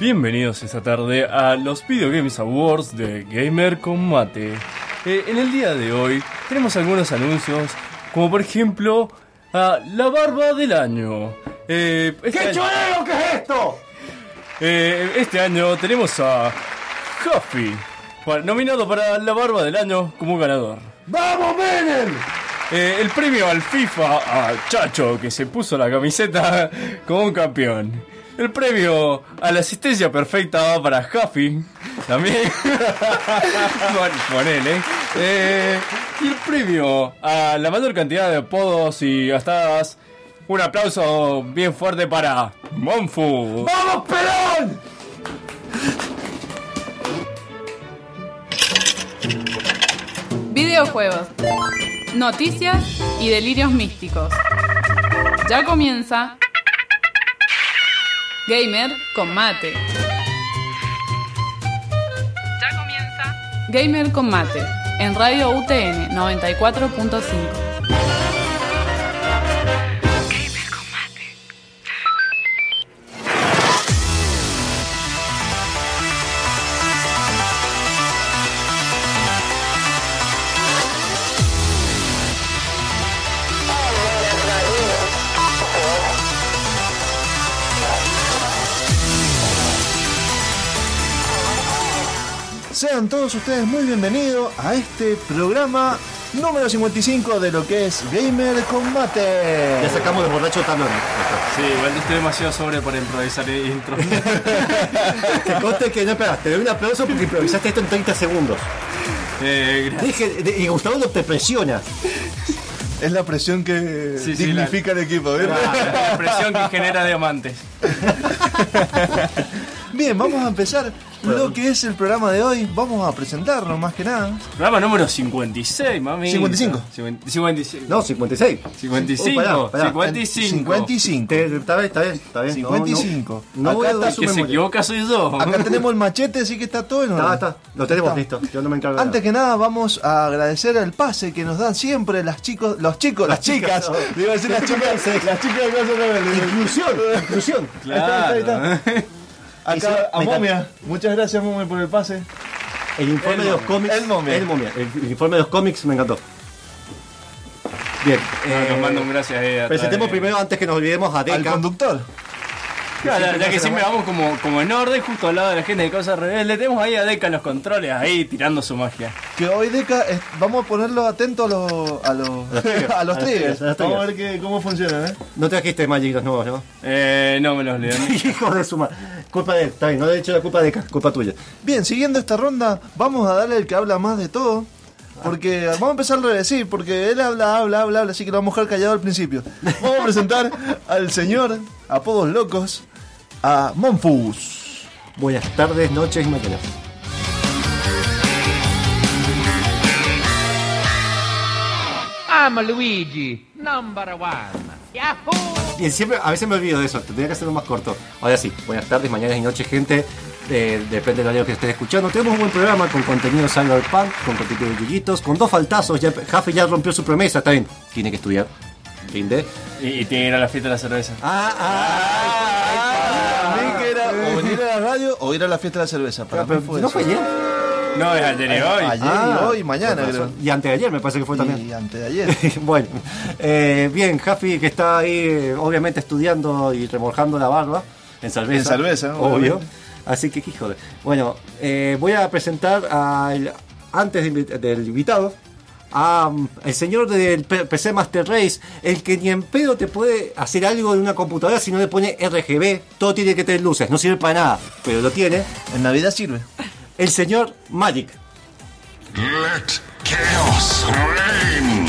Bienvenidos esta tarde a los Video Games Awards de Gamer Combate. Eh, en el día de hoy tenemos algunos anuncios, como por ejemplo a la barba del año. Eh, este ¡Qué choreo que es esto! eh, este año tenemos a Huffy, nominado para la barba del año como ganador. ¡Vamos, Menem! Eh, el premio al FIFA a Chacho, que se puso la camiseta como un campeón. El premio a la asistencia perfecta va para Huffy, también. Bueno, ponele. Eh, y el premio a la mayor cantidad de apodos y gastadas. Un aplauso bien fuerte para Monfu. ¡Vamos, Perón! Videojuegos, noticias y delirios místicos. Ya comienza Gamer con mate. Ya comienza Gamer con mate en Radio UTN 94.5. Sean todos ustedes muy bienvenidos a este programa número 55 de lo que es Gamer Combate. Ya sacamos de borracho talón. Sí, igual estoy demasiado sobre para improvisar intro. Que conste que no espera, te doy un aplauso porque improvisaste esto en 30 segundos. eh. Dije, de- y Gustavo no te presiona. Es la presión que Sí, sí, dignifica el equipo, ¿verdad? La presión que genera diamantes. Bien, vamos a empezar lo que es el programa de hoy. Vamos a presentarnos más que nada. Programa número 56, mami. 55. 55. No, 56. 55. Oh, pará, pará. 55. 55. Te- está bien, está bien, está bien. No, no. 55. No, voy a está- su que se memoria. equivoca soy yo. Acá tenemos el machete, así que está todo en Está, orden. está. Lo tenemos Está. listo. Yo no me encargo Antes que nada vamos a agradecer el pase que nos dan siempre las chicos, los chicos, las, chicas. chicas. Digo decir las chicas, las chicas de. Inclusión, inclusión. Claro. Está, ahí está. Acá a. Momia. Muchas gracias Momia por el pase. El informe El de los cómics. El momia. El momia. El, el informe de los cómics me encantó. Bien. No, eh, nos manda un gracias. eh, presentemos primero, antes que nos olvidemos, a Al Deca. conductor. Claro, ya que siempre vamos como, como en orden, justo al lado de la gente de Cosas Rebelde. Tenemos ahí a Deca en los controles, ahí tirando su magia. Que hoy Deca es- vamos a ponerlo atento a los a los, a los A triggers. a Vamos a ver que, cómo funciona, ¿eh? No trajiste Magic los nuevos, ¿no? Eh, no me los olvidé. Hijo de su madre. Culpa de él, está bien, no le he hecho la culpa de Deca, culpa tuya. Bien, siguiendo esta ronda, vamos a darle el que habla más de todo. Porque vamos a empezar al revés, sí, porque él habla, habla, habla, habla, así que lo vamos a dejar callado al principio. Vamos a presentar al señor, apodos locos, a Monfus. Buenas tardes, noches y mañanas. I'm Luigi, number one. Yahoo! Bien, siempre, a veces me olvido de eso, tendría que hacerlo más corto. Ahora sí, buenas tardes, mañanas y noches, gente. Eh, depende del horario que estés escuchando. Tenemos un buen programa con contenido cyberpunk, con contenido de yuyitos, con dos faltazos. Ya, Jaffe ya rompió su promesa, está bien. Tiene que estudiar. Rinde. Y, y tiene que ir a la fiesta de la cerveza. Ah, ah, A mí que era o venir a la radio o ir a la fiesta de la cerveza. Para pero mí fue no eso. fue ayer. No, es ayer y hoy. Ayer Ah, y hoy mañana, creo. Y antes de ayer me parece que fue también. Y antes de ayer. bueno, eh, bien, Jaffi que está ahí eh, obviamente estudiando y remojando la barba en cerveza. En cerveza, obvio. obviamente. Así que, qué joder. Bueno, eh, voy a presentar al, antes de invi- del invitado a mm, el señor del PC Master Race, el que ni en pedo te puede hacer algo en una computadora si no le pone RGB, todo tiene que tener luces, no sirve para nada, pero lo tiene. En Navidad sirve. El señor Magic. Let chaos reign.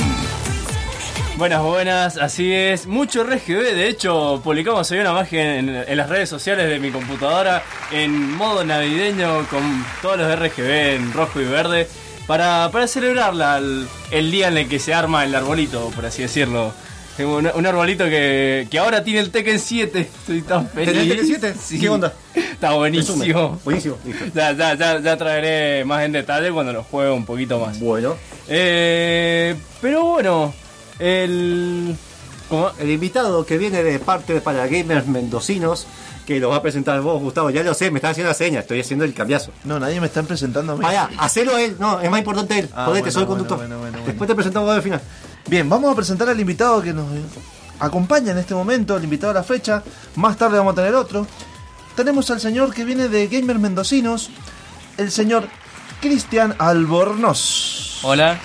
Buenas, buenas, así es. Mucho RGB, de hecho, publicamos hoy una imagen en, en las redes sociales de mi computadora en modo navideño con todos los RGB en rojo y verde para, para celebrar la- el, el día en el que se arma el arbolito, por así decirlo. Un, un arbolito que, que ahora tiene el Tekken 7. Estoy tan feliz. ¿Tenés Tekken 7? Sí. ¿Qué onda? Está buenísimo. Buenísimo. Ya, ya, ya, ya traeré más en detalle cuando lo juegue un poquito más. Bueno, Eh, pero bueno, el, ¿Cómo? El invitado que viene de parte de para gamers mendocinos, que lo va a presentar vos, Gustavo, ya lo sé, me estás haciendo la seña, estoy haciendo el cambiazo. No, nadie me está presentando a mí. Vaya, hacelo él, no, es más importante él. Ah, Jodete, bueno, soy el bueno, conductor. bueno, bueno, bueno. Después te presentamos al final. Bien, vamos a presentar al invitado que nos acompaña en este momento, el invitado a la fecha. Más tarde vamos a tener otro. Tenemos al señor que viene de Gamer Mendocinos, el señor Cristian Albornoz. Hola.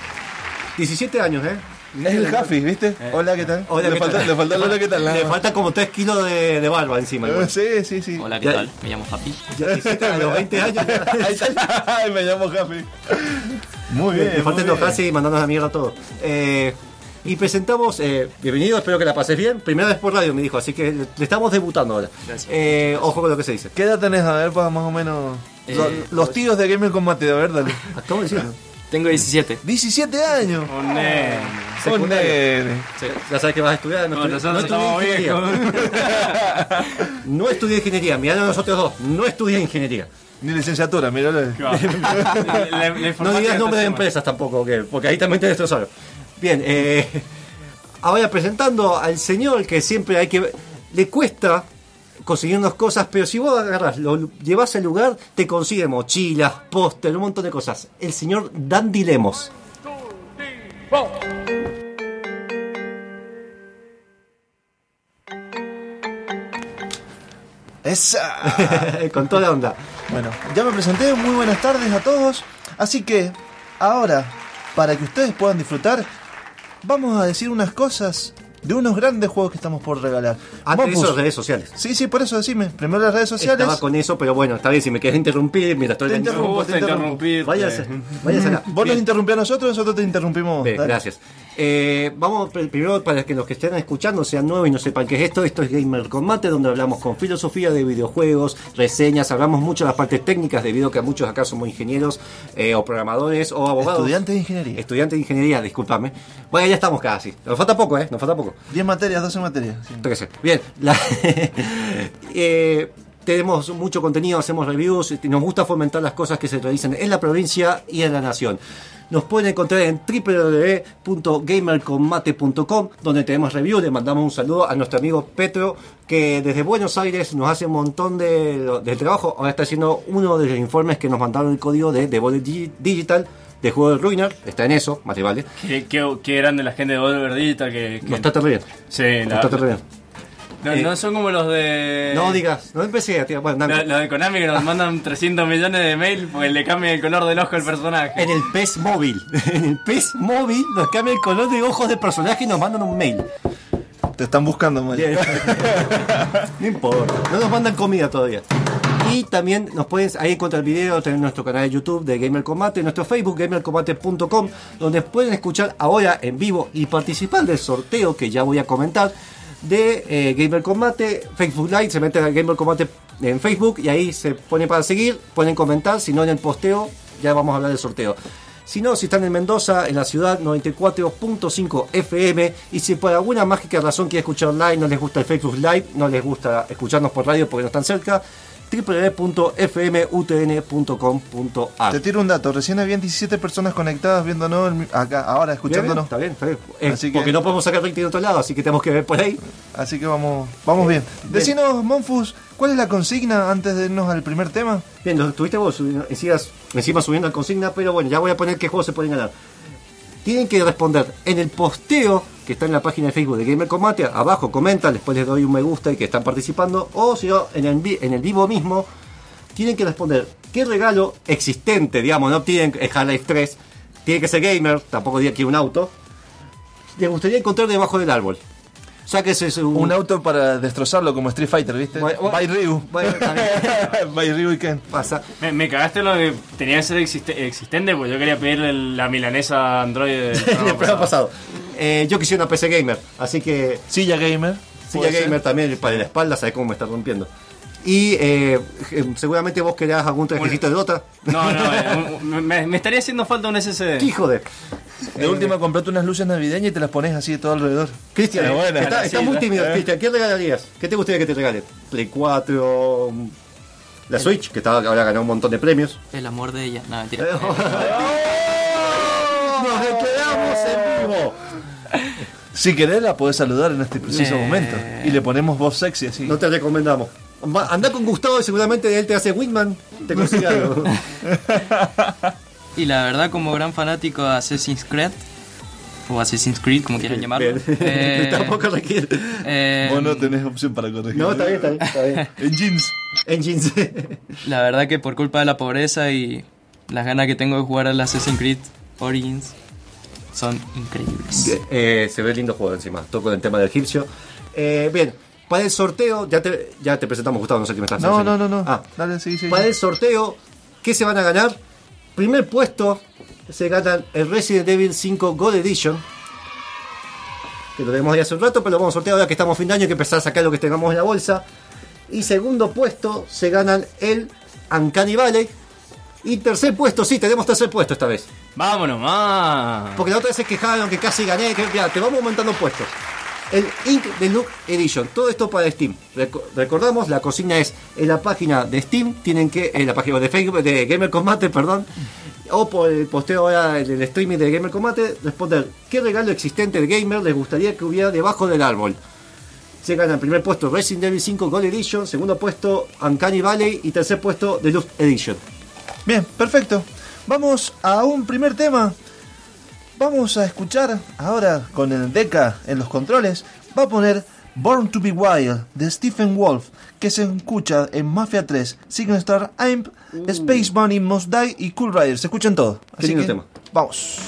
17 años, ¿eh? Es el Jaffi, ¿viste? Hola, ¿qué tal? Hola, le, ¿qué falta, tal? le falta el hola, ¿qué tal? Le falta como 3 kilos de, de barba encima. Eh, igual. Sí, sí, sí. Hola, ¿qué Ya- tal? Me llamo Happy. Ya 17 a los 20 años. Ay, me llamo Jaffi. Muy bien. Le falta enojarse y mandarnos a mierda a todos. Eh, y presentamos, eh, bienvenido, espero que la pases bien. Primera vez por radio, me dijo, así que le estamos debutando ahora. Gracias. Eh, ojo con lo que se dice. ¿Qué edad tenés? A ver, pues, más o menos. Eh, Lo- los tíos de Gamer Combate, a ver, dale. Acabo de decirlo. Tengo 17. 17 años. Un nene. Un Secundaria. nene. Ya sabes que vas a estudiar. No, No, no estudié ingeniería. No estudié ingeniería. Mirá a nosotros dos. No estudié ingeniería. Ni licenciatura, la No digas nombre de empresas tampoco, que- porque ahí también te destrozaron. Bien, eh, ahora presentando al señor que siempre hay que. Le cuesta conseguir unas cosas, pero si vos agarras, lo llevas al lugar, te consigue mochilas, póster, un montón de cosas. El señor Dandy Lemos. Esa. Con toda la onda. Bueno, ya me presenté, muy buenas tardes a todos. Así que, ahora, para que ustedes puedan disfrutar, vamos a decir unas cosas de unos grandes juegos que estamos por regalar. Antes de Mopus. eso, redes sociales. Sí, sí, por eso decime. Primero las redes sociales. Estaba con eso, pero bueno, está bien, si me quieres interrumpir mientras estoy Te interrumpo, te interrumpo. Váyase, váyase acá. Vos nos interrumpí a nosotros, nosotros te interrumpimos. Bien, gracias. Eh, vamos pr- primero para que los que estén escuchando sean nuevos y no sepan qué es esto. Esto es Gamer Combate, donde hablamos con filosofía de videojuegos, reseñas, hablamos mucho de las partes técnicas, debido a que muchos acá somos ingenieros eh, o programadores o abogados. Estudiantes de ingeniería. Estudiantes de ingeniería, discúlpame. Bueno, ya estamos casi. Nos falta poco, ¿eh? Nos falta poco. 10 materias, 12 materias. sí. Bien, la- eh, tenemos mucho contenido, hacemos reviews, y nos gusta fomentar las cosas que se realizan en la provincia y en la nación. Nos pueden encontrar en www.gamercombate.com donde tenemos reviews. Le mandamos un saludo a nuestro amigo Petro, que desde Buenos Aires nos hace un montón de, de trabajo. Ahora está haciendo uno de los informes que nos mandaron el código de Digi- Digital de juego de Ruiner. Está en eso, más te vale. Qué, qué, qué grande la gente de Volver Digital que, que- Nos trata re bien. Sí, Nos la- trata re bien. No, Eh, no son como los de No digas, no empecé a tirar. Bueno. Los de Konami que nos mandan 300 millones de mail porque le cambian el color del ojo al personaje. En el PES móvil. En el PES móvil nos cambia el color de ojos de personaje y nos mandan un mail. Te están buscando, Maya. no importa. No nos mandan comida todavía. Y también nos pueden, ahí encontrar el video, tener nuestro canal de YouTube de Gamer Combate, nuestro Facebook gamercombate.com, donde pueden escuchar ahora en vivo y participar del sorteo que ya voy a comentar de eh, Gamer Combate, Facebook Live, se mete a Gamer Combate en Facebook y ahí se pone para seguir, pueden comentar, si no en el posteo ya vamos a hablar del sorteo. Si no, si están en Mendoza, en la ciudad 94.5 FM, y si por alguna mágica razón quieren escuchar online, no les gusta el Facebook Live, no les gusta escucharnos por radio porque no están cerca, www.fmutn.com.ar. Te tiro un dato. Recién habían 17 personas conectadas viéndonos acá, ahora escuchándonos. Está bien, está bien. Eh, Así que- Porque no podemos sacar 20 de otro lado, así que tenemos que ver por ahí. Así que vamos, vamos bien. Decinos, Monfus, ¿cuál es la consigna antes de irnos al primer tema? Bien, lo tuviste vos subiendo- encima, encima subiendo la consigna, pero bueno, ya voy a poner qué juegos se pueden ganar. Tienen que responder en el posteo que está en la página de Facebook de Gamer Combate, abajo comenta, después les doy un me gusta y que están participando, o si no, en el, en el vivo mismo, tienen que responder qué regalo existente, digamos, no tienen Half-Life 3, tiene que ser gamer, tampoco diría que un auto, les gustaría encontrar debajo del árbol. Sáquese su... Un auto para destrozarlo como Street Fighter, ¿viste? By Ryu. Bien. By Ryu y Ken. Pasa. Me, me cagaste lo que tenía que ser existe- existente porque yo quería pedirle la milanesa Android del el programa programa pasado. Eh, yo quisiera una PC gamer, así que Silla Gamer. silla ser. gamer también para la espalda, sabes cómo me está rompiendo. Y eh, eh, seguramente vos querás algún trajecito de Dota. No, no, eh, me, me estaría haciendo falta un SSD. ¿Qué hijo de? De última, comprate unas luces navideñas y te las pones así de todo alrededor. Cristian, Eh, buena, está, sí, muy tímido. Eh. Cristian, ¿qué regalarías? ¿Qué te gustaría que te regalen? Play 4, mm, la Switch, que está, ahora ganó un montón de premios. El amor de ella. No, mentira. ¡Nos quedamos en vivo! Si querés la podés saludar en este preciso Eh. momento. Y le ponemos voz sexy así. No te recomendamos. Anda con Gustavo y seguramente él te hace Wingman, te consigue algo. Y la verdad, como gran fanático de Assassin's Creed, o Assassin's Creed, como quieran llamarlo, eh, Tampoco requiere. eh, Vos no tenés opción para corregir. No, está bien, está bien. Está bien. En jeans. Engines. la verdad que por culpa de la pobreza y las ganas que tengo de jugar al Assassin's Creed Origins, son increíbles. Eh, se ve lindo juego encima. Toco el tema del egipcio. Eh, bien, para el sorteo, ya te, ya te presentamos, Gustavo, no sé qué me estás No, haciendo. no, no, no. Ah, Dale, sí, sí. para el sorteo, ¿qué se van a ganar? Primer puesto se ganan el Resident Evil 5 Gold Edition. Que lo tenemos ahí hace un rato, pero lo vamos a sortear ahora que estamos a fin de año hay que empezar a sacar lo que tengamos en la bolsa. Y segundo puesto se ganan el Uncanny Valley. Y tercer puesto, sí, tenemos tercer puesto esta vez. Vámonos más. Porque la otra vez se quejaron que casi gané, que ya, te vamos aumentando puestos. El Ink de Look Edition, todo esto para Steam. Reco- recordamos, la consigna es en la página de Steam, tienen que, en la página de Facebook, de Gamer Combate, perdón, o por el posteo ahora en el streaming de Gamer Combate, responder qué regalo existente de Gamer les gustaría que hubiera debajo del árbol. Se gana el primer puesto Resident Evil 5 Gold Edition, segundo puesto Uncanny Valley y tercer puesto Deluxe Edition. Bien, perfecto. Vamos a un primer tema. Vamos a escuchar ahora con el Deca en los controles. Va a poner Born to be Wild de Stephen Wolf, que se escucha en Mafia 3, Signal Star Imp, Space Bunny, Must Die y Cool Rider. Se escuchan todos. Así que tema. vamos.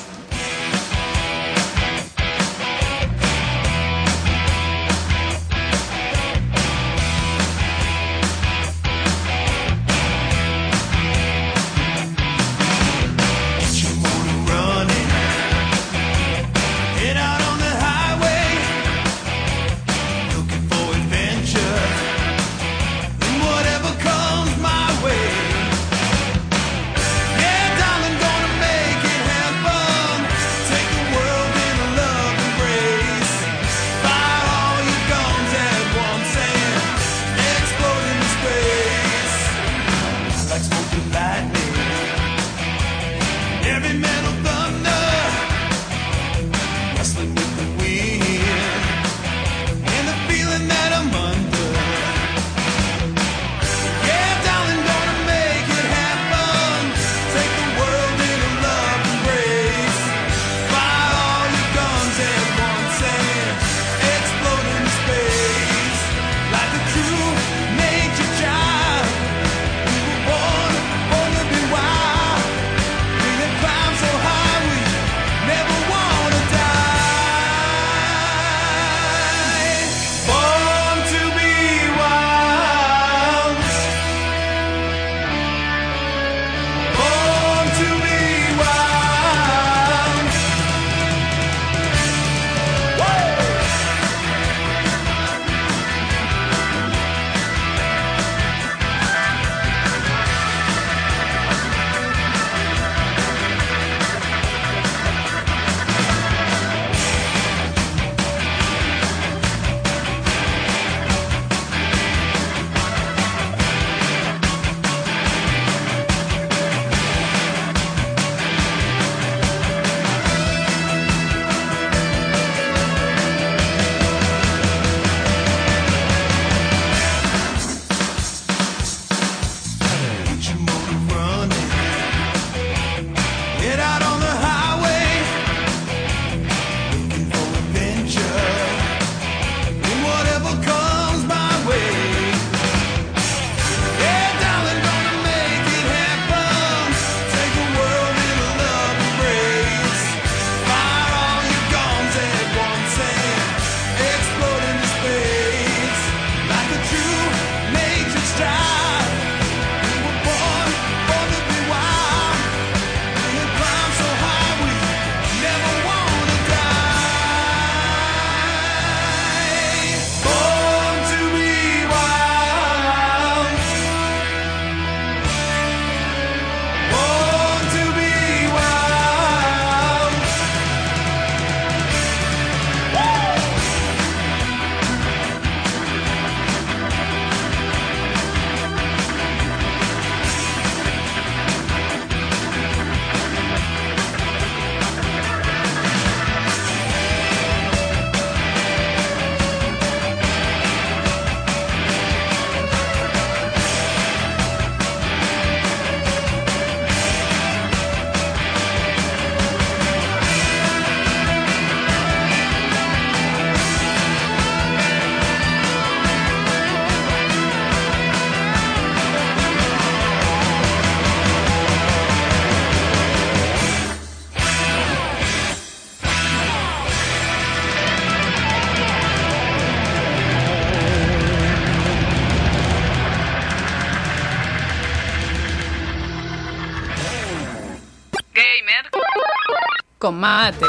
Con mate.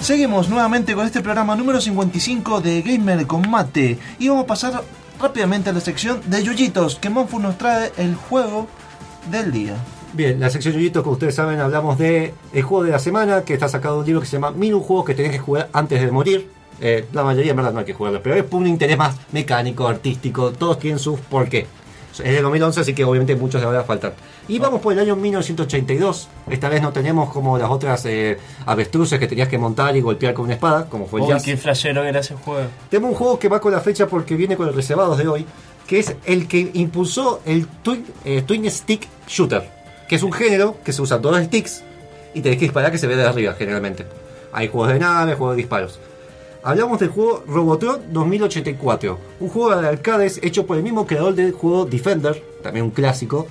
Seguimos nuevamente con este programa número 55 de Gamer con Mate y vamos a pasar rápidamente a la sección de Yuyitos, que Monfu nos trae el juego del día. Bien, la sección Yuyitos, como ustedes saben, hablamos de el juego de la semana, que está sacado de un libro que se llama Mil juegos que tenés que jugar antes de morir. Eh, la mayoría en verdad no hay que jugarlo, pero es por un interés más mecánico, artístico, todos tienen sus por qué. Es de 2011, así que obviamente muchos le van a faltar. Y vamos por el año 1982. Esta vez no tenemos como las otras eh, avestruces que tenías que montar y golpear con una espada, como fue el Uy, jazz. qué flashero era ese juego. Tenemos un juego que va con la fecha porque viene con los reservados de hoy, que es el que impulsó el Twin, eh, twin Stick Shooter, que es un género que se usa dos sticks y tenés que disparar que se ve de arriba generalmente. Hay juegos de nave, juegos de disparos. Hablamos del juego Robotron 2084, un juego de arcades hecho por el mismo creador del juego Defender, también un clásico,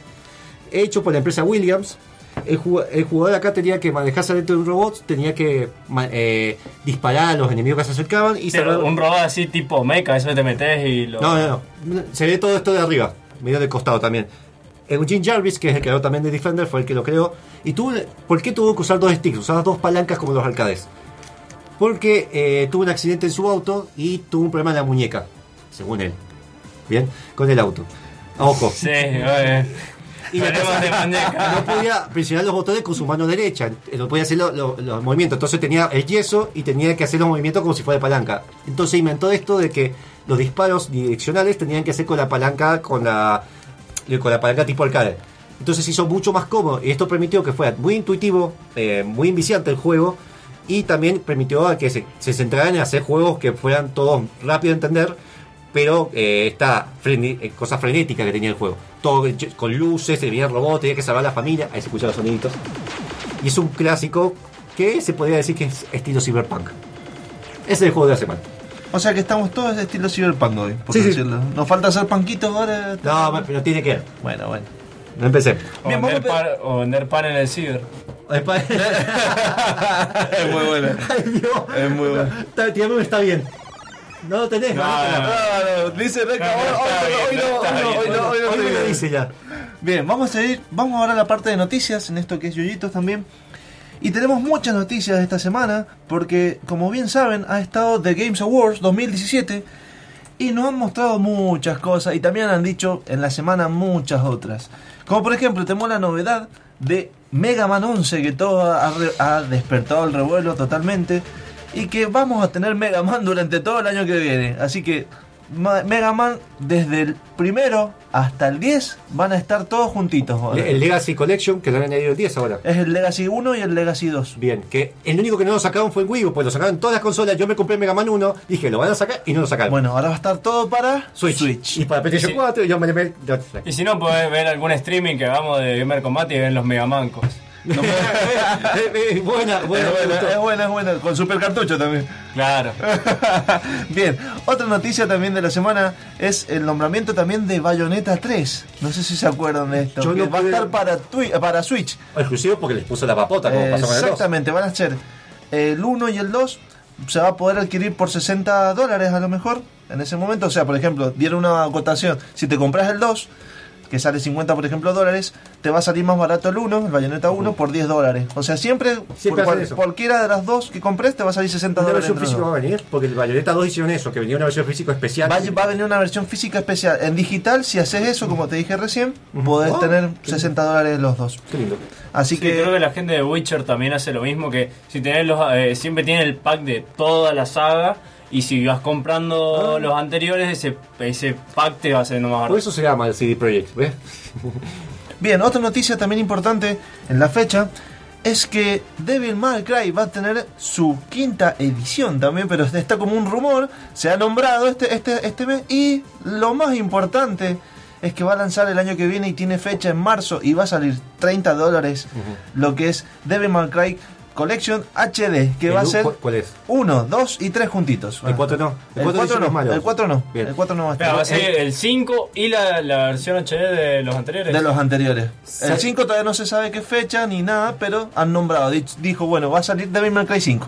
hecho por la empresa Williams. El, el jugador acá tenía que manejarse dentro de un robot, tenía que eh, disparar a los enemigos que se acercaban y Pero un robot así tipo mecha, eso te metes y lo. no, no, no. Se ve todo esto de arriba, medio de costado también. Eugene Jarvis, que es el creador también de Defender, fue el que lo creó. ¿Y tuvo, por qué tuvo que usar dos sticks? Usaba dos palancas como los arcades. Porque eh, tuvo un accidente en su auto y tuvo un problema en la muñeca, según él. Bien, con el auto. Ojo. Sí, oye. Y la no podía presionar los botones con su mano derecha, no podía hacer lo- lo- los movimientos. Entonces tenía el yeso y tenía que hacer los movimientos como si fuera de palanca. Entonces inventó esto de que los disparos direccionales tenían que hacer con la palanca, con la, con la palanca tipo arcade. Entonces hizo mucho más cómodo y esto permitió que fuera muy intuitivo, eh, muy inviciante el juego y también permitió a que se, se centraran en hacer juegos que fueran todos rápido de entender, pero eh, esta eh, cosa frenética que tenía el juego. Todo con luces, se veía robots, tenía que salvar a la familia, ahí se escuchan los soniditos. Y es un clásico que se podría decir que es estilo cyberpunk. Ese es el juego de la semana. O sea que estamos todos de estilo cyberpunk hoy, por Sí, sí. decirlo. Nos falta hacer panquitos ahora. No, pero tiene que ver. Bueno, bueno. No empecé. O Bien, pan, o pan en el ciber. es muy bueno. Ay, Dios. Es muy bueno. Está, tirame, está bien. No lo tenés, No, no, no, dice Reca, No, no, hoy- no, hoy no, hoy no, hoy no dice ya. Bien, vamos a ir, vamos ahora a la parte de noticias, en esto que es Yoyitos también. Y tenemos muchas noticias esta semana, porque como bien saben, ha estado The Games Awards 2017 y nos han mostrado muchas cosas y también han dicho en la semana muchas otras. Como por ejemplo, tenemos la novedad de Mega Man 11, que todo ha, ha despertado el revuelo totalmente. Y que vamos a tener Mega Man durante todo el año que viene. Así que Mega Man, desde el primero hasta el 10, van a estar todos juntitos. El Legacy Collection, que le han añadido el 10 ahora. Es el Legacy 1 y el Legacy 2. Bien, que el único que no lo sacaron fue el Wii U, pues lo sacaron en todas las consolas. Yo me compré Mega Man 1, dije, lo van a sacar y no lo sacaron. Bueno, ahora va a estar todo para Switch. Y para PlayStation Sí. 4, yo me le Y si no, podés ver algún streaming que hagamos de Gamer Combate y ven los megamancos. Buena, buena, es buena, es buena, es buena. Con super cartucho también. Claro. Bien, otra noticia también de la semana es el nombramiento también de Bayonetta 3. No sé si se acuerdan de esto. Yo que no va a estar para, Twi- para Switch. Exclusivo porque les puso la papota, como Eh, pasó con el 2. exactamente, van a ser el 1 y el 2. Se va a poder adquirir por 60 dólares a lo mejor en ese momento. O sea, por ejemplo, dieron una acotación. Si te compras el 2, que sale 50 por ejemplo dólares, te va a salir más barato el 1, el Bayonetta 1, por 10 dólares. O sea, siempre, Siempre por cual- cualquiera de las dos que compres te va a salir 60 ¿Una dólares. versión entre los física va a venir? Porque el Bayonetta 2 hicieron eso, que venía una versión física especial. Va, a- va a venir una versión física especial. En digital, si haces eso, como te dije recién, Ujú. podés Oh, tener qué 60 dólares los dos. Qué lindo. Así Sí, que, creo que la gente de Witcher también hace lo mismo que si tenés los eh, siempre tiene el pack de toda la saga y si vas comprando Ah. los anteriores ese ese pack te va a ser más Por eso se llama el CD Projekt, ¿ves? Bien, otra noticia también importante en la fecha es que Devil May Cry va a tener su quinta edición también, pero está como un rumor, se ha nombrado este, este, este mes y lo más importante es que va a lanzar el año que viene y tiene fecha en marzo y va a salir 30 dólares lo que es Devil May Cry Collection HD, que ¿El va a ser cu- ¿Cuál es? 1, 2 y 3 juntitos. El 4 no. El 4 edición no, es malo. el 4 no, Bien. el 4 no va a estar. Va a ser el 5 y la, la versión HD de los anteriores. De los anteriores. Sa- El 5 todavía no se sabe qué fecha ni nada, pero han nombrado. Dijo, bueno, va a salir Devil May Cry 5.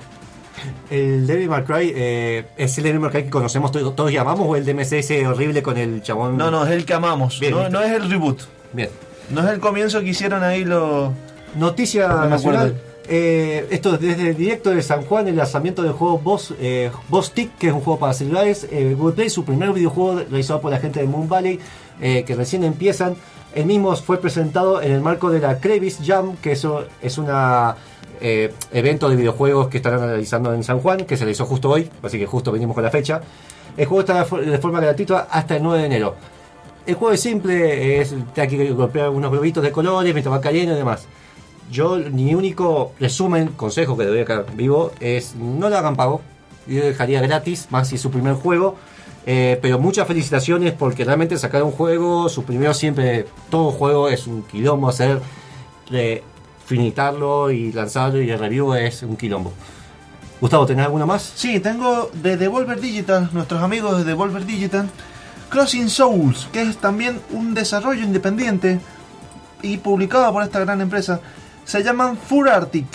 El Devil May Cry eh, es el Devil May Cry que conocemos todos, todos y amamos o el DMC ese horrible con el chabón. No, no, es el que amamos. Bien, no, no es el reboot. Bien. No es el comienzo que hicieron ahí los. Noticia No nacional. Eh, esto es desde el directo de San Juan, el lanzamiento del juego Boss, eh, Boss Tick, que es un juego para celulares. Eh, Google Play, su primer videojuego realizado por la gente de Moon Valley, eh, que recién empiezan. El mismo fue presentado en el marco de la Crevis Jam, que eso es una evento de videojuegos que están realizando en San Juan, que se realizó justo hoy, así que justo venimos con la fecha. El juego está de forma gratuita hasta el 9 de enero. El juego es simple, es, te hay que golpear unos globitos de colores mientras va cayendo y demás. Yo, mi único resumen, consejo que doy acá vivo es no lo hagan pago. Yo dejaría gratis, más si es su primer juego. Eh, pero muchas felicitaciones porque realmente sacar un juego, su primero siempre, todo juego es un quilombo hacer, eh, finitarlo y lanzarlo y el review es un quilombo. Gustavo, ¿tenés alguno más? Sí, tengo de Devolver Digital, nuestros amigos de Devolver Digital, Crossing Souls, que es también un desarrollo independiente y publicado por esta gran empresa. Se llaman Furatic.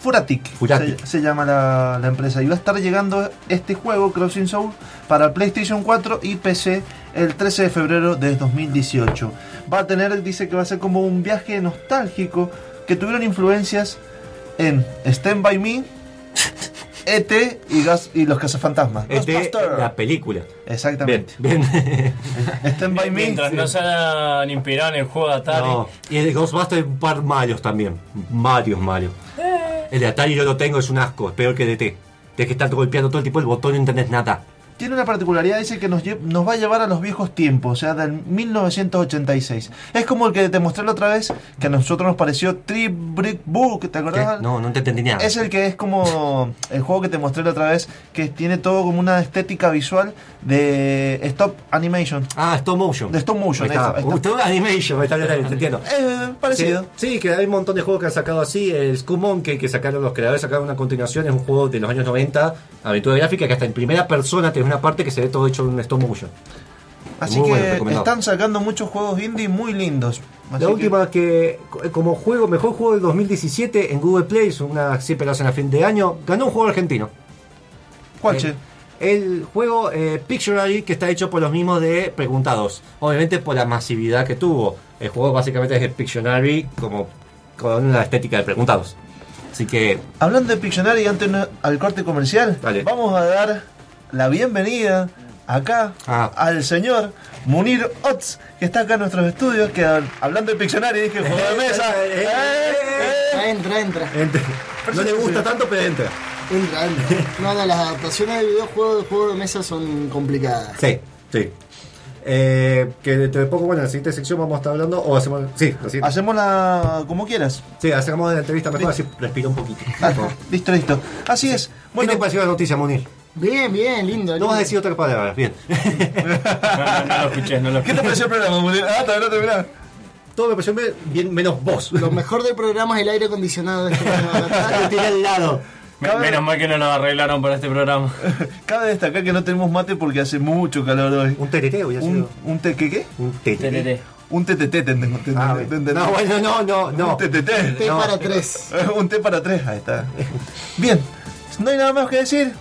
Furatic, Furatic. Se, se llama la, la empresa. Y va a estar llegando este juego, Crossing Souls, para PlayStation 4 y PC el 13 de febrero de 2018. Va a tener, dice que va a ser como un viaje nostálgico que tuvieron influencias en Stand By Me, ET y, Gas- y los cazafantasmas. Ghostbusters. la película. Exactamente. Bien. Stand By Me. Mientras no se hayan inspirado en el juego de Atari. No, y el de Ghostbusters un par malos también. Varios malos. El de Atari yo lo tengo, es un asco, es peor que el de T. Tienes que estar golpeando todo el tipo el botón y no entendés nada. Tiene una particularidad, dice que nos, nos va a llevar a los viejos tiempos, o sea, del 1986. Es como el que te mostré la otra vez, que a nosotros nos pareció Trip Brick Book, ¿te ¿Qué? acordás? No, no te entendí nada. Es el que es como el juego que te mostré la otra vez, que tiene todo como una estética visual de stop animation. Ah, stop motion. De stop motion, está. eso, todo animation, está, está, te entiendo. Eh, parecido. Sí, sí, que hay un montón de juegos que han sacado así. El Scum Monkey que sacaron los creadores, sacaron una continuación, es un juego de los años 90, aventura gráfica, que hasta en primera persona tenés una parte que se ve todo hecho en stop motion. Así Muy que están sacando muchos juegos indie muy lindos. Así La última que, co- como juego, mejor juego del 2017 en Google Play, es una siempre lo hacen a fin de año, ganó un juego argentino. ¿Cuál, che? El juego eh, Pictionary, que está hecho por los mismos de Preguntados. Obviamente por la masividad que tuvo. El juego básicamente es el Pictionary como con la estética de Preguntados. Así que, Hablando de Pictionary, antes no- al corte comercial, Dale. vamos a dar la bienvenida acá Ah. al señor Munir Ots, que está acá en nuestros estudios, que hab- hablando de Pictionary dije juego de mesa. Eh, Eh, eh. Entra, entra, entra. no le gusta tanto, pero entra. Entra, entra. No, no, las adaptaciones de videojuegos de juego de mesa son complicadas. Sí, sí. Eh, que dentro de poco, bueno, en la siguiente sección vamos a estar hablando. O hacemos. Sí, así. Hacemos la como quieras. Sí, hacemos la entrevista mejor, así respiro un poquito. Ah, listo, listo. Así es. ¿Qué Bueno, te pareció la noticia, Monir? Bien, bien, lindo. No lindo. vas a decir otra palabra, bien. No, no, no lo escuché, no lo ¿qué escuché. te pareció el programa, Munir? Ah, todavía no terminás. Todo me pareció bien- bien, menos vos. Lo mejor del programa es el aire acondicionado de este programa. Lo tiré al lado. Me- Menos mal que no lo arreglaron para este programa. Cabe destacar que no tenemos mate porque hace mucho calor hoy. Un TTT hubiera Un, sido. un te, ¿qué, qué? Un TTT. TTT. Un TTT, te enten- te- Ah, no, bueno, no, no, no. Un TTT. Té No. para tres. Un té para tres, ahí está. Bien, no hay nada más que decir.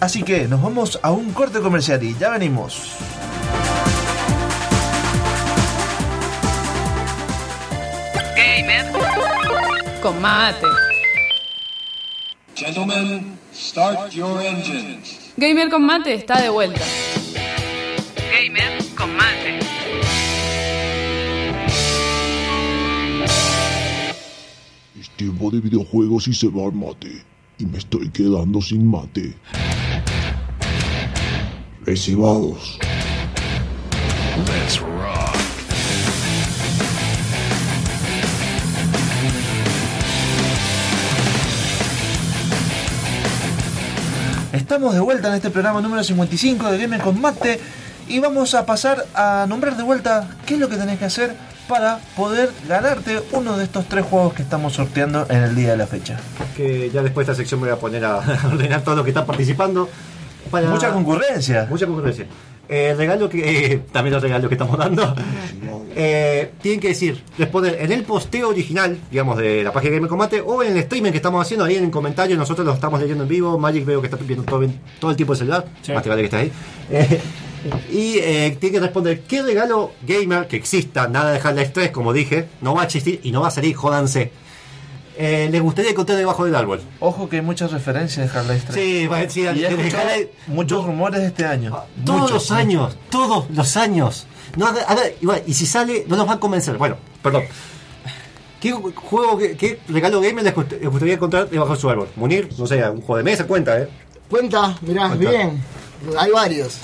Así que nos vamos a un corte comercial y ya venimos. Gamer. Con mate. Gentlemen, start your engines. Gamer con mate está de vuelta. Gamer con mate. Es tiempo de videojuegos y se va el mate. Y me estoy quedando sin mate. Recibados. Let's Estamos de vuelta en este programa número 55 de Gamer con Mate y vamos a pasar a nombrar de vuelta qué es lo que tenés que hacer para poder ganarte uno de estos tres juegos que estamos sorteando en el día de la fecha. Que ya después de esta sección me voy a poner a ordenar todos los que están participando. Para... Mucha concurrencia. Mucha concurrencia. Eh, el regalo que. eh, también los regalos que estamos dando. eh, tienen que decir, responder en el posteo original, digamos, de la página de Game Combate o en el streaming que estamos haciendo ahí en el comentario. Nosotros lo estamos leyendo en vivo. Magic veo que está viendo todo, todo el tiempo el celular. Más te vale que está ahí. Eh, y eh, tiene que responder qué regalo gamer que exista, nada de Half-Life 3, como dije, no va a existir y no va a salir, jódanse. Eh, les gustaría encontrar debajo del árbol. Ojo que hay muchas referencias de Half-Life 3. Sí, va a decir, Y de muchos rumores este año. Todos Muchos, los años, todos los años. No, a ver, a ver, igual, y si sale, no nos va a convencer. Bueno, perdón. ¿Qué juego, qué, qué regalo gamer les gust- les gustaría encontrar debajo de su árbol? Munir, no sé, un juego de mesa, cuenta, ¿eh? Cuenta, mirá, Cuenta. bien. Hay varios.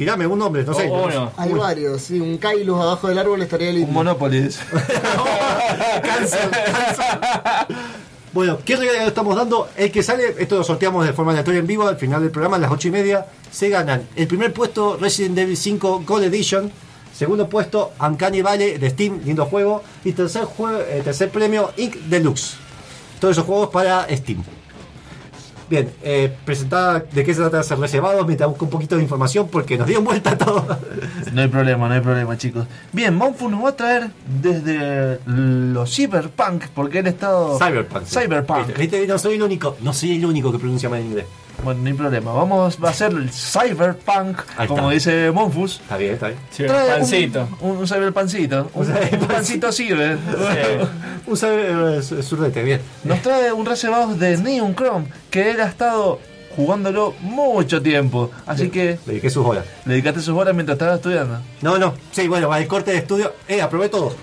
Tirame un nombre, no sé. Oh, uno. Hay varios. Sí, un Kailus abajo del árbol estaría lindo. Un Monopoly. Bueno, ¿qué regalo estamos dando? El que sale, esto lo sorteamos de forma aleatoria en vivo al final del programa a las 8 y media. Se ganan el primer puesto Resident Evil 5 Gold Edition. Segundo puesto Uncanny Valley de Steam, lindo juego. Y tercer, jue- eh, tercer premio Inc. Deluxe. Todos esos juegos para Steam. Bien, eh, presentada de qué se trata de ser reservados mientras busco un poquito de información porque nos dieron vuelta todo. No hay problema, no hay problema, chicos. Bien, Monfu nos va a traer desde los Cyberpunk, porque él ha estado. Cyberpunk. sí. Cyberpunk. Viste, viste, no soy el único, no soy el único que pronuncia mal en inglés. Bueno, no hay problema. Vamos a hacer el Cyberpunk, Ahí como está. dice Monfus. Está bien, está bien. Sí, Trae pancito. Un, un cyberpancito. Un, un pancito cyber. Un cyber, eh, bien. Nos trae un reservado de Neon Chrome, que él ha estado jugándolo mucho tiempo. Así que Le dediqué sus horas. le dedicaste sus horas mientras estaba estudiando. No, no. Sí, bueno, va el corte de estudio. Eh, aprobé todo.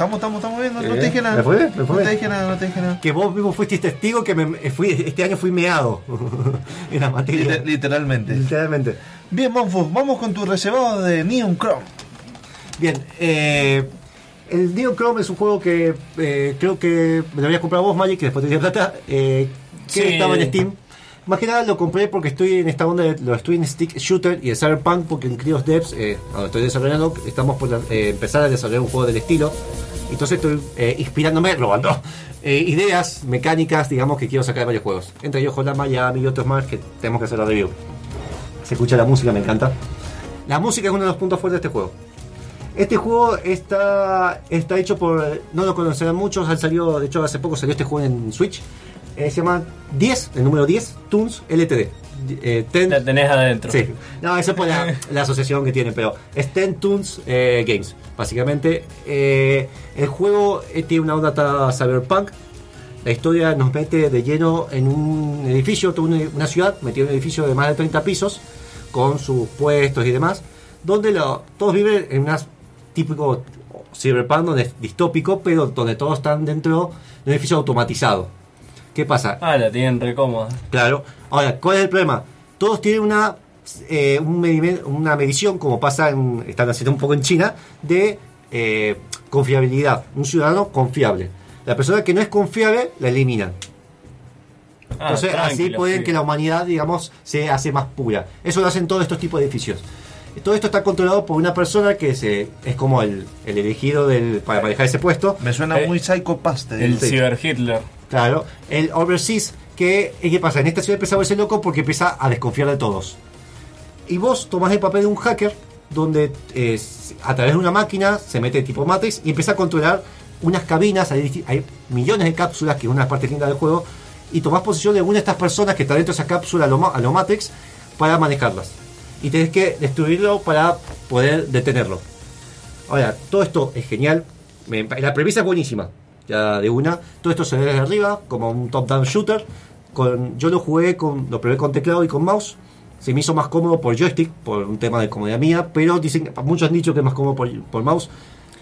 Estamos, estamos, estamos viendo. No Bien. te dije nada. ¿Me fue bien? ¿Me fue no te bien? dije nada, no te dije nada. Que vos mismo fuiste testigo que me, me fui, este año fui meado en la materia. Liter- literalmente. Literalmente. Bien, Monfus, vamos con tu reservado de Neon Chrome. Bien, eh, el Neo Chrome es un juego que eh, creo que me lo habías comprado vos, Magic, que después te di plata. Eh, que Sí. estaba en Steam. Más que nada lo compré porque estoy en esta onda, de, lo estoy en Stick Shooter y en Cyberpunk, porque en Crios Devs, eh, donde estoy desarrollando, estamos por eh, empezar a desarrollar un juego del estilo. Entonces estoy eh, inspirándome, robando eh, ideas mecánicas, digamos, que quiero sacar de varios juegos. Entre ellos Holland Miami y otros más que tenemos que hacer la review. Se escucha la música, me encanta. La música es uno de los puntos fuertes de este juego. Este juego está, está hecho por. No lo conocerán muchos. Han salido, de hecho, hace poco salió este juego en Switch. Eh, se llama 10, el número 10, Toons LTD. Eh, 10 La tenés adentro. Sí. No, eso es por la, la asociación que tienen, pero es Ten Toons eh, Games. Básicamente, eh, el juego tiene una onda cyberpunk. La historia nos mete de lleno en un edificio, una, una ciudad, metido en un edificio de más de 30 pisos, con sus puestos y demás, donde lo- todos viven en un típico cyberpunk donde es distópico, pero donde todos están dentro de un edificio automatizado. ¿Qué pasa? Ah, la tienen re cómoda. Claro. Ahora, ¿cuál es el problema? Todos tienen una, eh, un una medición, como pasa en, están haciendo un poco en China, de eh, confiabilidad. Un ciudadano confiable. La persona que no es confiable la eliminan. Ah, Entonces, así pueden sí. que la humanidad, digamos, se hace más pura. Eso lo hacen todos estos tipos de edificios. Todo esto está controlado por una persona que se, es como el, el elegido del, para manejar ese puesto. Me suena Eh, muy Psycho Pass. El Sí. Cyber Hitler. Claro, el Overseas, que ¿qué pasa? En esta ciudad empieza a verse loco porque empieza a desconfiar de todos. Y vos tomás el papel de un hacker, donde eh, a través de una máquina se mete tipo Matrix y empieza a controlar unas cabinas, hay, millones de cápsulas, que es una de las partes lindas del juego, y tomás posesión de alguna de estas personas que está dentro de esa cápsula a lo, Matrix para manejarlas. Y tenés que destruirlo para poder detenerlo. Ahora, todo esto es genial. La premisa es buenísima. Ya de una. Todo esto se ve desde arriba, como un top-down shooter. Con, yo lo jugué con. Lo probé con teclado y con mouse. Se me hizo más cómodo por joystick, por un tema de comodidad mía. Pero dicen, muchos han dicho que es más cómodo por, por mouse.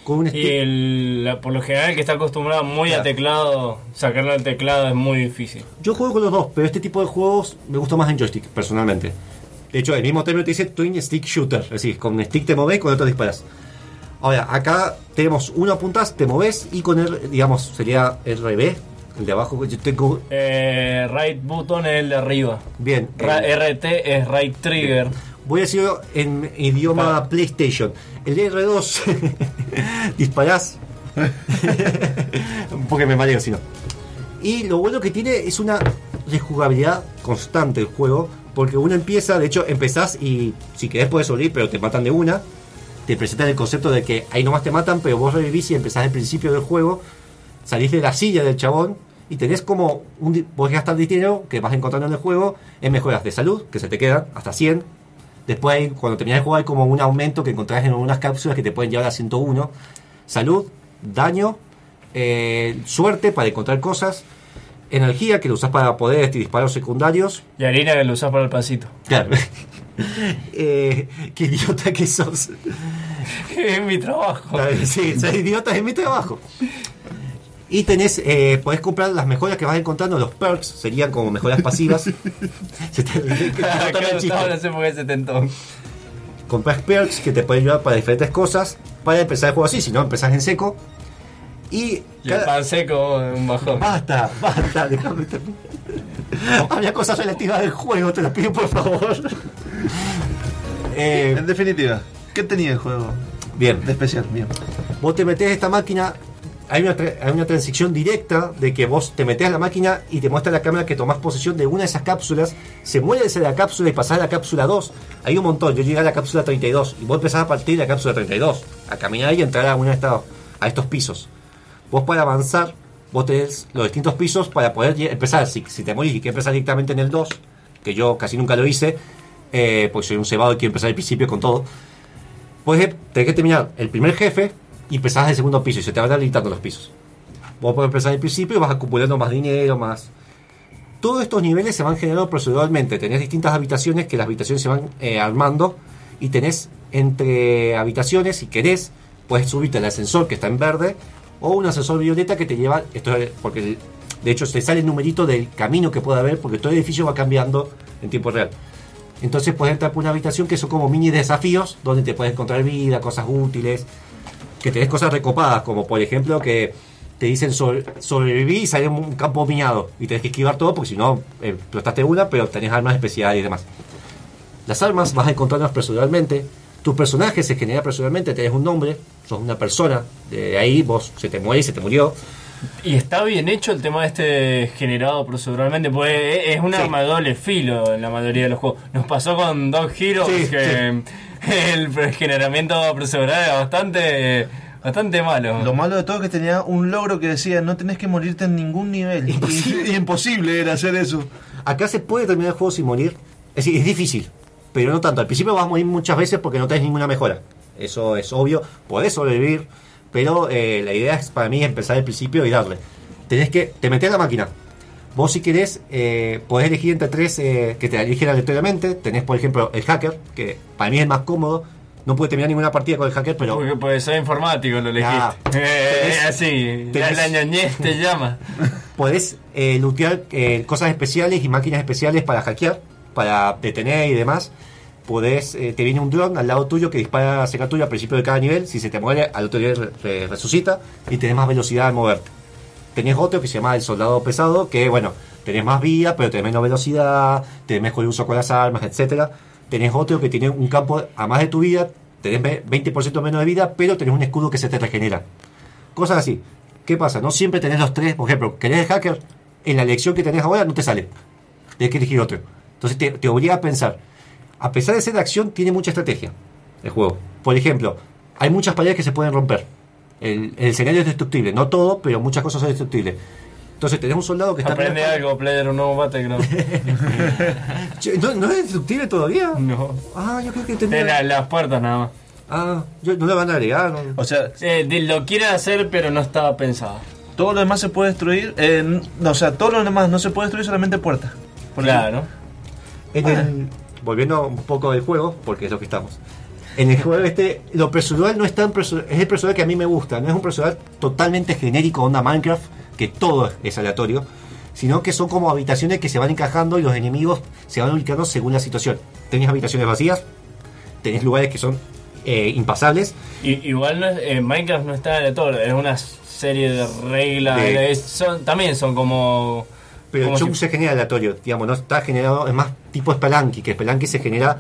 Con un Y el, la- por lo general, el que está acostumbrado muy a Claro. teclado, sacarle al teclado es muy difícil. Yo juego con los dos, pero este tipo de juegos me gusta más en joystick, personalmente. De hecho, el mismo término te dice Twin Stick Shooter. Es decir, con un stick te moves, con otro disparas. Ahora, acá tenemos uno apuntas, te moves y con el, digamos, sería RB, el de abajo. Yo tengo. Eh, right button es el de arriba. Bien. Ra- el- RT es right trigger. voy a decirlo en idioma PlayStation. El R2 disparás. Porque me mareo si no. Y lo bueno que tiene es una rejugabilidad constante el juego. Porque uno empieza, de hecho, empezás y si querés puedes sobrevivir, pero te matan de una. Te presentan el concepto de que ahí nomás te matan, pero vos revivís y empezás al principio del juego. Salís de la silla del chabón y tenés como un, vos gastar dinero que vas encontrando en el juego en mejoras de salud, que se te quedan hasta 100. Después, cuando terminás el juego, hay como un aumento que encontrás en unas cápsulas que te pueden llevar a 101. Salud, daño, eh, suerte para encontrar cosas, energía que lo usás para poderes y disparos secundarios. Y harina que lo usás para el pancito. Claro. eh, qué idiota que sos. es mi trabajo. Sí, sos idiota es mi trabajo. Y tenés, eh, podés comprar las mejoras que vas encontrando, los perks serían como mejoras pasivas. Se te- no sé por qué se tentó. compras perks que te pueden ayudar para diferentes cosas para empezar el juego así, si no empezás en seco. Y el pan seco, un bajón. Basta, basta, déjame terminar. Había cosas relativas del juego, te lo pido por favor. Eh, En definitiva, ¿qué tenía el juego bien, de especial? Bien. vos te metés a esta máquina, hay una, hay una transición directa de que vos te metés a la máquina y te muestra la cámara que tomás posesión de una de esas cápsulas, se muere esa de la cápsula y pasás a la cápsula 2. Hay un montón, yo llegué a la cápsula 32 y vos empezás a partir de la cápsula 32, a caminar y entrar a, una de estas- a estos pisos. Vos para avanzar, vos tenés los distintos pisos para poder empezar. Si, si te morís y quieres empezar directamente en el 2, que yo casi nunca lo hice, eh, pues soy un cebado y quiero empezar al principio con todo. Pues tenés que terminar el primer jefe y empezás el segundo piso y se te van habilitando los pisos. Vos podés empezar al principio y vas acumulando más dinero, más. Todos estos niveles se van generando proceduralmente. Tenés distintas habitaciones que las habitaciones se van eh, armando y tenés entre habitaciones, si querés, puedes subirte al ascensor que está en verde o un ascensor violeta que te lleva, esto es porque de hecho te sale el numerito del camino que puede haber porque todo el edificio va cambiando en tiempo real. Entonces puedes entrar por una habitación que son como mini desafíos donde te puedes encontrar vida, cosas útiles, que tenés cosas recopadas, como por ejemplo que te dicen sobre, sobreviví y sale un campo minado y tenés que esquivar todo porque si no eh, explotaste una, pero tenés armas especiales y demás. Las armas vas a encontrarlas proceduralmente. Tu personaje se genera proceduralmente, tenés un nombre, sos una persona, de ahí vos se te muere y se te murió. Y está bien hecho el tema este generado proceduralmente, pues es un Sí. arma de doble filo en la mayoría de los juegos. Nos pasó con Dog Hero Sí, que el generamiento procedural era bastante, bastante malo. Lo malo de todo es que tenía un logro que decía no tenés que morirte en ningún nivel. Imposible. Y, y imposible era hacer eso. Acá se puede terminar el juego sin morir. Es decir, es difícil, pero no tanto. Al principio vas a morir muchas veces porque no tenés ninguna mejora. Eso es obvio. Podés sobrevivir, pero eh, la idea es para mí empezar al principio y darle. Tenés que. Te metés a la máquina. Vos, si querés, eh, podés elegir entre tres eh, que te eligen aleatoriamente. Tenés, por ejemplo, el hacker, que para mí es el más cómodo. No puede terminar ninguna partida con el hacker, pero. Porque pues soy informático, lo elegiste. Ya. Eh, Tenés- así, tenés- la ñoñez te llama. podés eh, lootear eh, cosas especiales y máquinas especiales para hackear, para detener y demás. Podés, eh, te viene un dron al lado tuyo que dispara cerca tuyo al principio de cada nivel. Si se te muere, al otro nivel re- re- resucita y tenés más velocidad al moverte. Tenés otro que se llama el soldado pesado, que bueno, tenés más vida, pero tenés menos velocidad, tenés mejor uso con las armas, etcétera. Tenés otro que tiene un campo a más de tu vida, tenés ve- 20% menos de vida, pero tenés un escudo que se te regenera. Cosas así. ¿Qué pasa? No siempre tenés los tres. Por ejemplo, querés el hacker, en la elección que tenés ahora no te sale. Tienes que elegir otro. Entonces te, te obliga a pensar. A pesar de ser de acción, tiene mucha estrategia el juego. Por ejemplo, hay muchas paredes que se pueden romper. El, el escenario es destructible. No todo, pero muchas cosas son destructibles. Entonces tenés un soldado que está... Aprende algo, player, un nuevo Battleground. ¿No, ¿No es destructible todavía? No. Ah, yo creo que tenía... la- las puertas nada más. Ah, yo, no le van a agregar. no. O sea, Eh, de- lo quieren hacer, pero no estaba pensado. todo lo demás se puede destruir. eh, no, o sea, todo lo demás no se puede destruir, solamente puertas. Claro. En el- volviendo un poco del juego, porque es lo que estamos. En el juego este, lo procedural no es tan procedural, es el procedural que a mí me gusta, no es un procedural totalmente genérico onda Minecraft, que todo es aleatorio, sino que son como habitaciones que se van encajando y los enemigos se van ubicando según la situación. Tenés habitaciones vacías, tenés lugares que son eh, impasables, Y- igual no es- eh, Minecraft no está aleatorio, es una serie de reglas. Son, también son como. Pero el chunk si- se genera aleatorio, digamos, no está generado, es más tipo Spelunky, que Spelunky se genera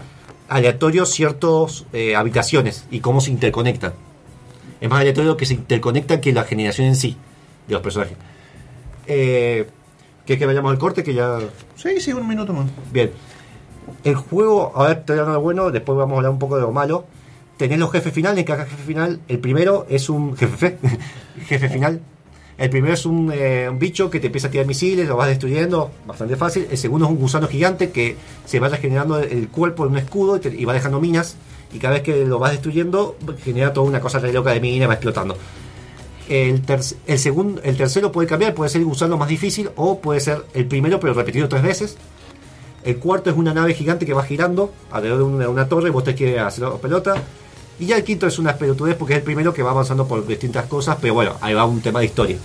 aleatorio ciertas habitaciones y cómo se interconectan. Es más aleatorio que se interconectan que la generación en sí de los personajes. Eh, ¿Quieres que vayamos al corte? Que ya. Sí, sí, un minuto más. Bien. El juego, a ver, te voy a bueno, después vamos a hablar un poco de lo malo. Tenés los jefes finales, en cada jefe final, el primero es un jefe, jefe final. El primero es un, eh, un bicho que te empieza a tirar misiles, lo vas destruyendo, bastante fácil. El segundo es un gusano gigante que se vaya generando el cuerpo en un escudo y, te- y va dejando minas. Y cada vez que lo vas destruyendo, genera toda una cosa re loca de mina va explotando. El, segundo, el tercero puede cambiar, puede ser el gusano más difícil o puede ser el primero pero repetido tres veces. El cuarto es una nave gigante que va girando alrededor de una, una torre y vos te quieres hacer pelota. Y ya el quinto es una pelotudez porque es el primero que va avanzando por distintas cosas, pero bueno, ahí va un tema de historia.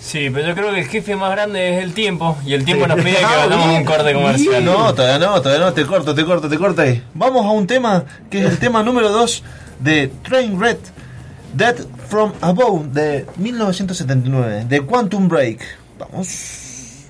Sí, pero yo creo que el jefe más grande es el tiempo. Y el tiempo nos pide que Ah, vayamos a un corte comercial. No, todavía no, todavía no, te corto, te corto, te corto ahí. Vamos a un tema que es el tema número 2 de Train Red, Dead from Above de 1979, de Quantum Break. Vamos.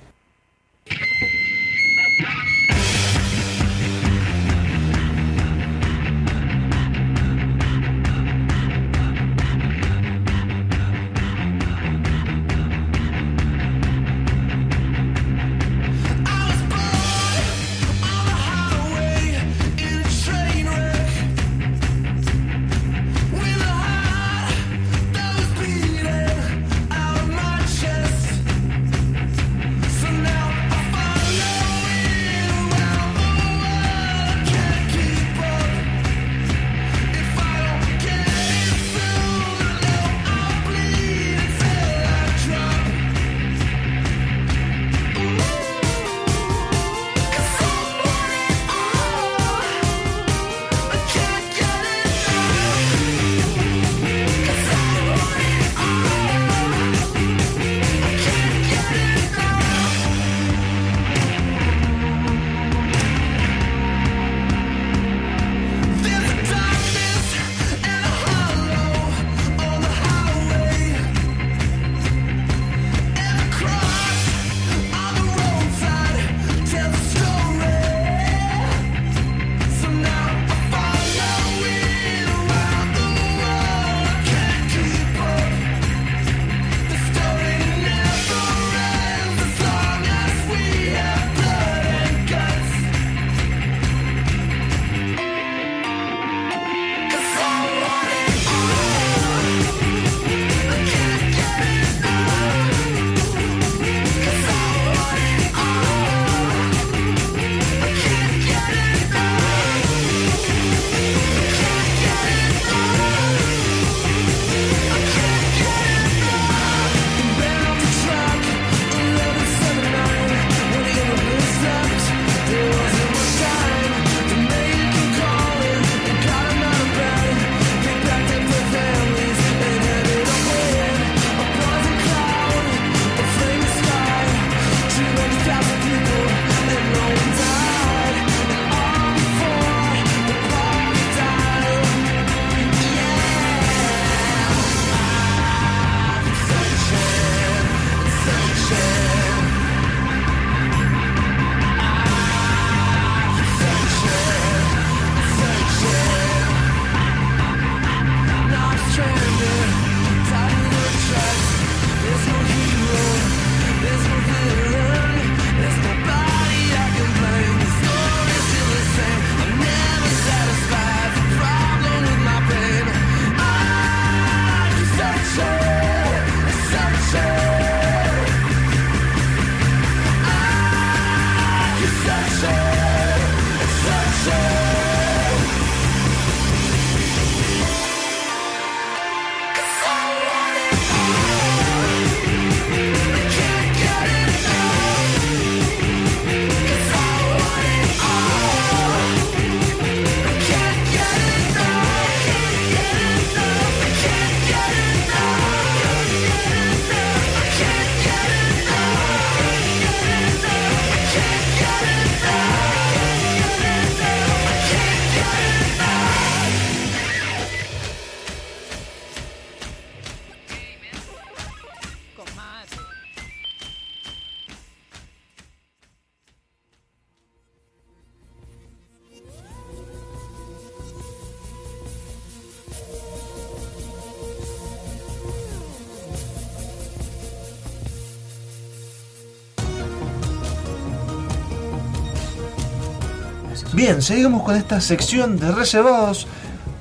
Bien, seguimos con esta sección de reservados.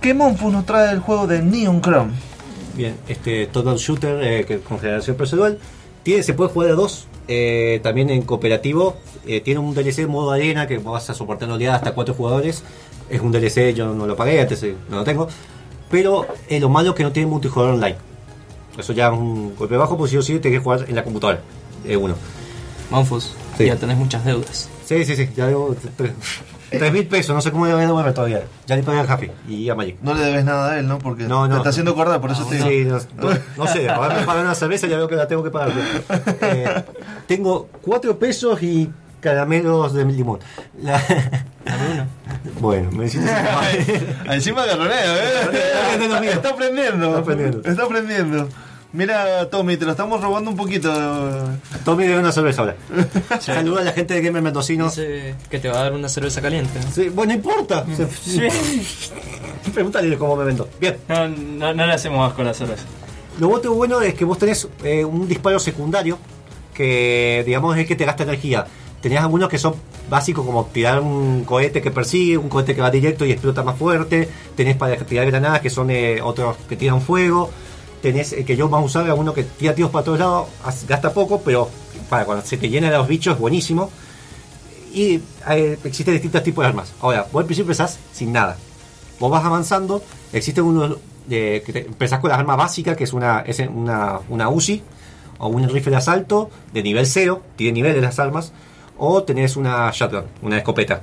¿Qué Monfus nos trae el juego de Neon Chrome? Bien, este Total Shooter eh, que con generación procedural. Tiene, se puede jugar a dos, eh, también en cooperativo. Eh, tiene un DLC modo arena que vas a soportar en realidad hasta cuatro jugadores. Es un DLC, yo no lo pagué, antes eh, no lo tengo. Pero eh, lo malo es que no tiene multijugador online. Eso ya es un golpe bajo, pues sí o sí tienes que jugar en la computadora. Eh, uno. Monfus, Sí. ya tenés muchas deudas. Sí, sí, sí, ya debo tre- tres mil pesos, no sé cómo voy a devolver todavía. Ya le pagué al Jafi y a Magic. No le debes nada a él, ¿no? Porque No, no. te está haciendo acordar, por eso te digo. Sí, no, no- no sé, ahora me pagan una cerveza y ya veo que la tengo que pagar. Eh, tengo cuatro pesos y caramelos de limón. La- Bueno, me hiciste Encima garroneo, ¿eh? Está aprendiendo. Está aprendiendo. Está aprendiendo. Mira, Tommy, te lo estamos robando un poquito. Tommy debe una cerveza ahora. Saluda a la gente de Gamer Mendocino. Dice que te va a dar una cerveza caliente. Sí, bueno, no importa. Pregúntale cómo me vendo. Bien. No, no, no le hacemos asco a la cerveza. Lo otro bueno es que vos tenés eh, un disparo secundario que, digamos, es el que te gasta energía. Tenés algunos que son básicos como tirar un cohete que persigue, un cohete que va directo y explota más fuerte. Tenés para tirar granadas que son eh, otros que tiran fuego. Tenés el que yo más usaba uno que tira tiros para todos lados, as- gasta poco, pero para cuando se te llena de los bichos es buenísimo. Y eh, existen distintos tipos de armas. Ahora, vos al principio empezás sin nada. Vos vas avanzando, existe uno de, que te- empezás con las armas básicas, que es una, es una, una UCI o un rifle de asalto de nivel 0, tiene niveles las armas, o tenés una shotgun, una escopeta.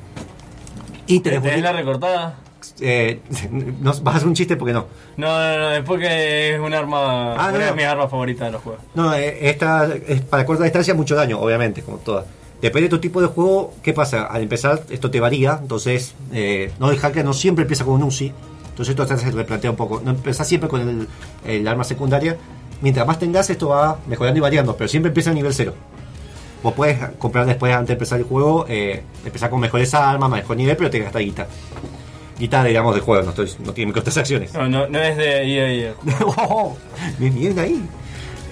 Y tenés ¿Tenés la boni- recortada? Eh, no, vas a hacer un chiste porque no. No, no, no, es porque es un arma. Ah, una no. de mis armas favoritas de los juegos. No, eh, esta es para corta distancia mucho daño, obviamente, como todas. Depende de tu tipo de juego, ¿qué pasa? Al empezar esto te varía, entonces eh, no dejar que no siempre empieza con un UCI, entonces esto te hace replantear un poco. No empezás siempre con el, el arma secundaria, mientras más tengas esto va mejorando y variando, pero siempre empieza a nivel cero. Vos puedes comprar después antes de empezar el juego, eh, empezar con mejores armas, mejor nivel, pero te gasta guita. Guita, digamos, de juego, no, estoy, no tiene microtransacciones. No, no, no es de EA. Oh, bien ahí.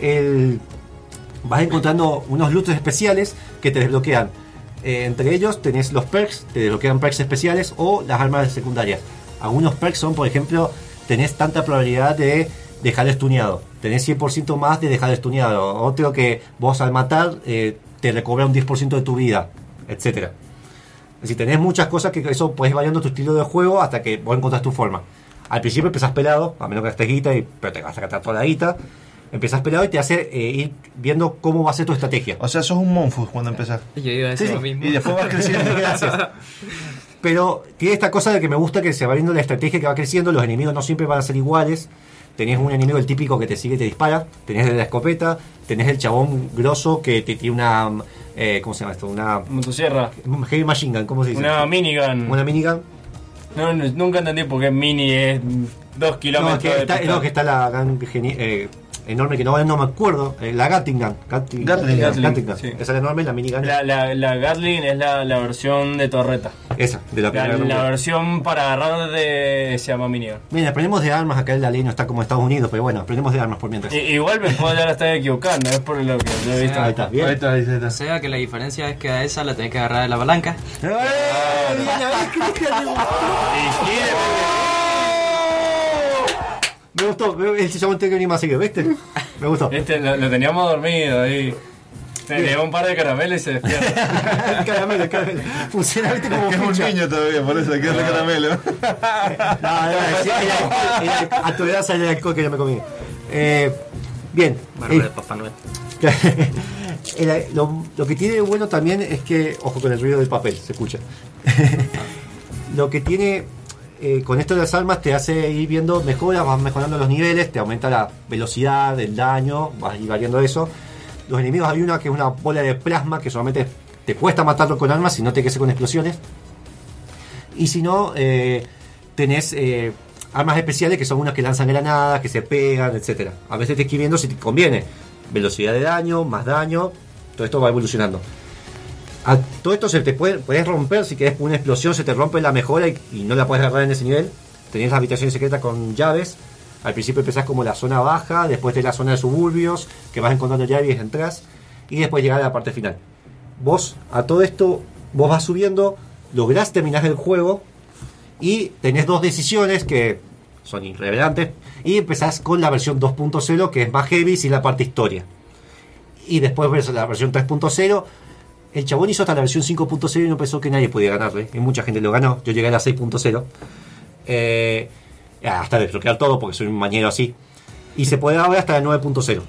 El- vas encontrando unos loots especiales que te desbloquean. Eh, entre ellos tenés los perks, te desbloquean perks especiales o las armas secundarias. Algunos perks son, por ejemplo, tenés tanta probabilidad de dejar estuneado. Tenés 100% más de dejar estuneado. Otro que vos al matar eh, te recobra un 10% de tu vida, etcétera. Decir, tenés muchas cosas que eso puedes variando tu estilo de juego hasta que vos encontrás tu forma. Al principio empezás pelado, a menos que gastes guita, y, pero te vas a gastar toda la guita. Empezás pelado y te hace eh, ir viendo cómo va a ser tu estrategia. O sea, sos un Monfus cuando empezás. Yo iba a decir Sí, lo sí. mismo. Y después vas creciendo. Gracias. Pero tiene esta cosa de que me gusta que se va viendo la estrategia que va creciendo, los enemigos no siempre van a ser iguales. Tenés un enemigo el típico que te sigue y te dispara, tenés de la escopeta, tenés el chabón grosso que te tiene una eh, ¿cómo se llama esto? Una Motosierra. heavy machine gun, ¿cómo se dice? Una minigun. Una minigun. No, no, nunca entendí por qué mini es dos No, kilómetros que de está, no, que está la gun eh, enorme que no, no me acuerdo, eh, la Gatling gun. Gatling, Gatling gun, Gatling gun. sí. Esa es la enorme, la minigun. La, la, la Gatling es la, la versión de torreta. Esa, de la primera. la versión para agarrar de se llama minigun. Mira, aprendemos de armas acá en la ley, no está como Estados Unidos, pero bueno, aprendemos de armas por mientras. Igual me puedo ya la estar equivocando, es por lo que yo he visto. Ahí está, bien. Ahí está, ahí está. O sea que la diferencia es que a esa la tenés que agarrar de la palanca. Me gustó, él se llamó que venir más seguido, ¿viste? Me gustó. Este, lo, lo teníamos dormido ahí. Se le dio un par de caramelos y se despierta. el caramelo, el caramelo. Funciona, ¿viste? Como Es un ficha. niño todavía, por eso, que es de caramelo. No, no, sí, era- era- a tu edad sale el alcohol que yo me comí. Eh, bien. Barba Eh, de Papá Noel. El- lo, lo que tiene de bueno también es que, ojo con el ruido del papel, se escucha. lo que tiene eh, con esto de las armas te hace ir viendo mejoras, vas mejorando los niveles, te aumenta la velocidad, el daño, vas a ir variando eso. Los enemigos hay una que es una bola de plasma que solamente te cuesta matarlo con armas si no te quedes con explosiones. Y si no, eh, tenés eh, armas especiales que son unas que lanzan granadas, que se pegan, etcétera. A veces te escribiendo si te conviene. Velocidad de daño, más daño, todo esto va evolucionando. A todo esto se te puede romper si querés una explosión, se te rompe la mejora y, no la puedes agarrar en ese nivel. Tenés las habitaciones secretas con llaves. Al principio empezás como la zona baja, después de la zona de suburbios, que vas encontrando llaves entras, y después llegar a la parte final. Vos, a todo esto, vos vas subiendo, lográs terminar el juego y tenés dos decisiones que son irrelevantes y empezás con la versión 2.0 que es más heavy sin la parte historia. Y después ves la versión 3.0. El chabón hizo hasta la versión 5.0 y no pensó que nadie podía ganarle. Y mucha gente lo ganó. Yo llegué a la 6.0. Eh, hasta desbloquear todo porque soy un mañero así. Y se puede ver hasta la 9.0.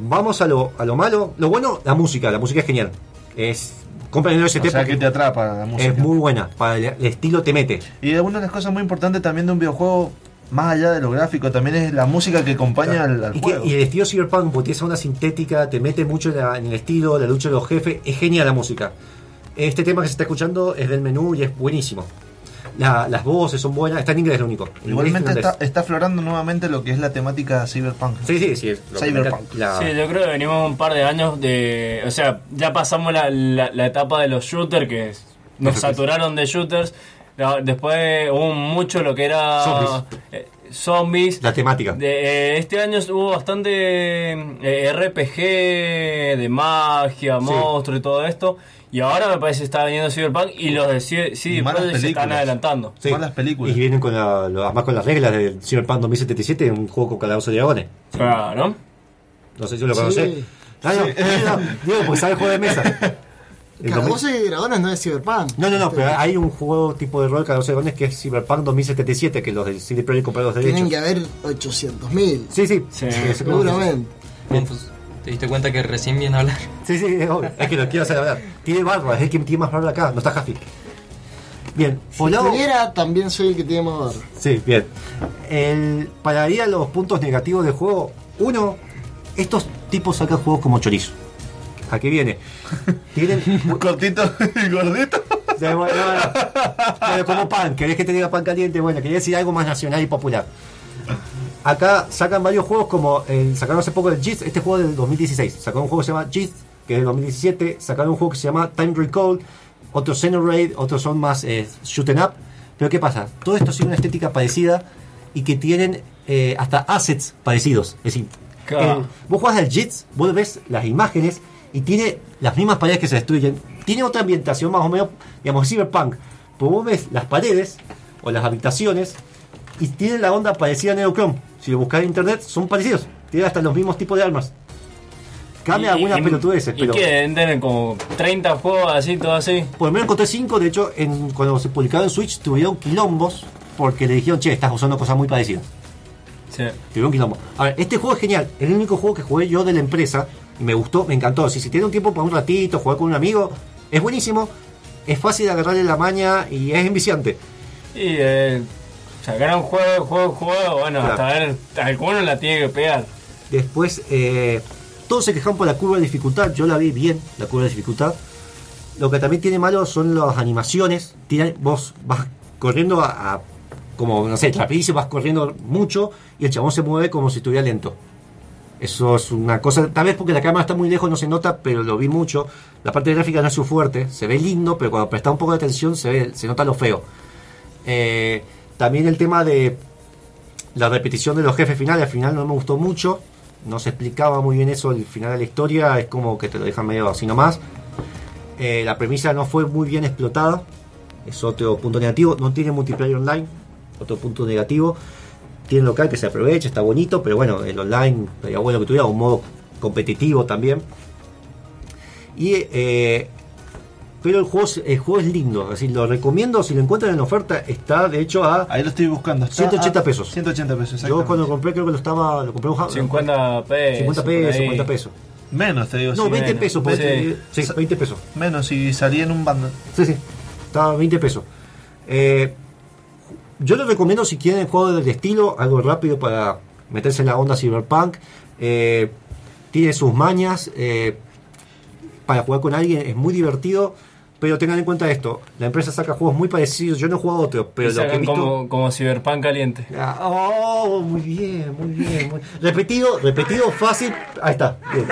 Vamos a lo, a lo malo. Lo bueno, la música. La música es genial. Es. Compren el OST O sea que te atrapa la música. es muy buena. Para el estilo te mete. Y una de las cosas muy importantes también de un videojuego, más allá de lo gráfico, también es la música que acompaña al, al Y, que- juego. y el estilo Cyberpunk, porque tiene onda sintética, te mete mucho en, la- en el estilo, la lucha de los jefes, es genial la música. Este tema que se está escuchando es del menú y es buenísimo. La- las voces son buenas, está en inglés lo único. En Igualmente está, está aflorando nuevamente lo que es la temática cyberpunk. Sí, sí, sí. que Cyberpunk. la- Sí, yo creo que venimos un par de años de. O sea, ya pasamos la, la, la etapa de los shooters que nos saturaron de shooters. No, Después hubo mucho lo que era. Zombies. eh, zombies. La temática. De, eh, este año hubo bastante eh, RPG de magia, monstruos y todo esto. Y ahora me parece que está viniendo Cyberpunk y los de CD Projekt se están adelantando. Sí. Malas películas. Y vienen con la, además con las reglas del Cyberpunk 2077, un juego con calabozos de dragones. Claro. No sé si lo Sí. conocés. Ah, no, no, no, digo, porque sabe juego de mesa. El 2000 Calabozos y dragones no es Cyberpunk. No, no, no, pero hay un juego tipo de rol Calabozos de dragones que es Cyberpunk 2077, que los de CD Projekt compraron los derechos. Tienen que haber 800.000. Sí, sí. Sí. Seguramente. Confus, ¿te diste cuenta que recién viene a hablar? Sí, sí, es obvio. Es que lo quiero hacer hablar. Tiene barba, es el que tiene más barba acá, no está Jaffi. Bien, Si lado- tuviera, también soy el que tiene más barba. Sí, bien. El, para ir a los puntos negativos del juego, uno, estos tipos sacan juegos como chorizo. ¿A qué viene? Tienen. Cortito y gordito. Bueno, no, no. Bueno, como pan, querés que te diga pan caliente, bueno, quería decir algo más nacional y popular. Acá sacan varios juegos como el, sacaron hace poco el JIT, este juego del 2016. Sacaron un juego que se llama JIT, que es del 2017. Sacaron un juego que se llama Time Recall. Otros Xenoraid, otros son más eh, shoot 'em up. Pero ¿qué pasa? Todo esto sigue una estética parecida y que tienen eh, hasta assets parecidos. Es decir, el- vos jugás al JIT, vos ves las imágenes y tiene las mismas paredes que se destruyen. Tiene otra ambientación más o menos, digamos, cyberpunk. Pero vos ves las paredes o las habitaciones y tienen la onda parecida a Neochrome. Si lo buscas en internet, son parecidos. Tienen hasta los mismos tipos de armas. Cambia Y- algunas y- pelotudeces, ¿Y pero. qué? ¿Tienen como 30 juegos así, todo así? Por lo menos encontré 5, de hecho, en, cuando se publicaron en Switch tuvieron quilombos porque le dijeron, che, estás usando cosas muy parecidas. Sí. Tuvieron quilombo. A ver, este juego es genial. El único juego que jugué yo de la empresa. Me gustó, me encantó. Si, si tiene un tiempo para un ratito, jugar con un amigo, es buenísimo. Es fácil de agarrarle la maña y es enviciante. Y eh, sacaron juego, juego, juego. Bueno, Claro. hasta ver, alguno la tiene que pegar. Después, eh, todos se quejan por la curva de dificultad. Yo la vi bien, la curva de dificultad. Lo que también tiene malo son las animaciones. Tiene- vos vas corriendo a, a- como, no sé, rapidísimo, vas corriendo mucho y el chabón se mueve como si estuviera lento. Eso es una cosa, tal vez porque la cámara está muy lejos no se nota, pero lo vi mucho. La parte gráfica no es su fuerte, se ve lindo, pero cuando presta un poco de atención se ve, se nota lo feo. Eh, también el tema de la repetición de los jefes finales, al final no me gustó mucho. No se explicaba muy bien eso al final de la historia, es como que te lo dejan medio así nomás. Eh, la premisa no fue muy bien explotada, es otro punto negativo. No tiene multiplayer online, otro punto negativo. Tiene local que se aprovecha, está bonito, pero bueno, el online sería bueno que tuviera un modo competitivo también. Y, eh, pero el juego, es- el juego es lindo, es decir, lo recomiendo si lo encuentran en oferta. Está de hecho a Ahí lo estoy buscando. Está 180 a pesos. 180 pesos, Yo cuando lo compré creo que lo estaba lo compré un 50 pesos. 50 por pesos, ahí. 50 pesos. Menos, te digo. No, sí, 20 menos. pesos, Sí. sí, 20 pesos. Menos si salía en un bundle. Sí, sí. Estaba a 20 pesos. Eh, yo lo recomiendo si quieren juego del estilo, algo rápido para meterse en la onda cyberpunk. Eh, tiene sus mañas. eh, para jugar con alguien es muy divertido. Pero tengan en cuenta esto: la empresa saca juegos muy parecidos. Yo no he jugado a otros, pero Y lo que he sacan visto. como, como Cyberpunk caliente. Ah, Oh, muy bien, muy bien. muy- Repetido, repetido, fácil. Ahí está. Bien.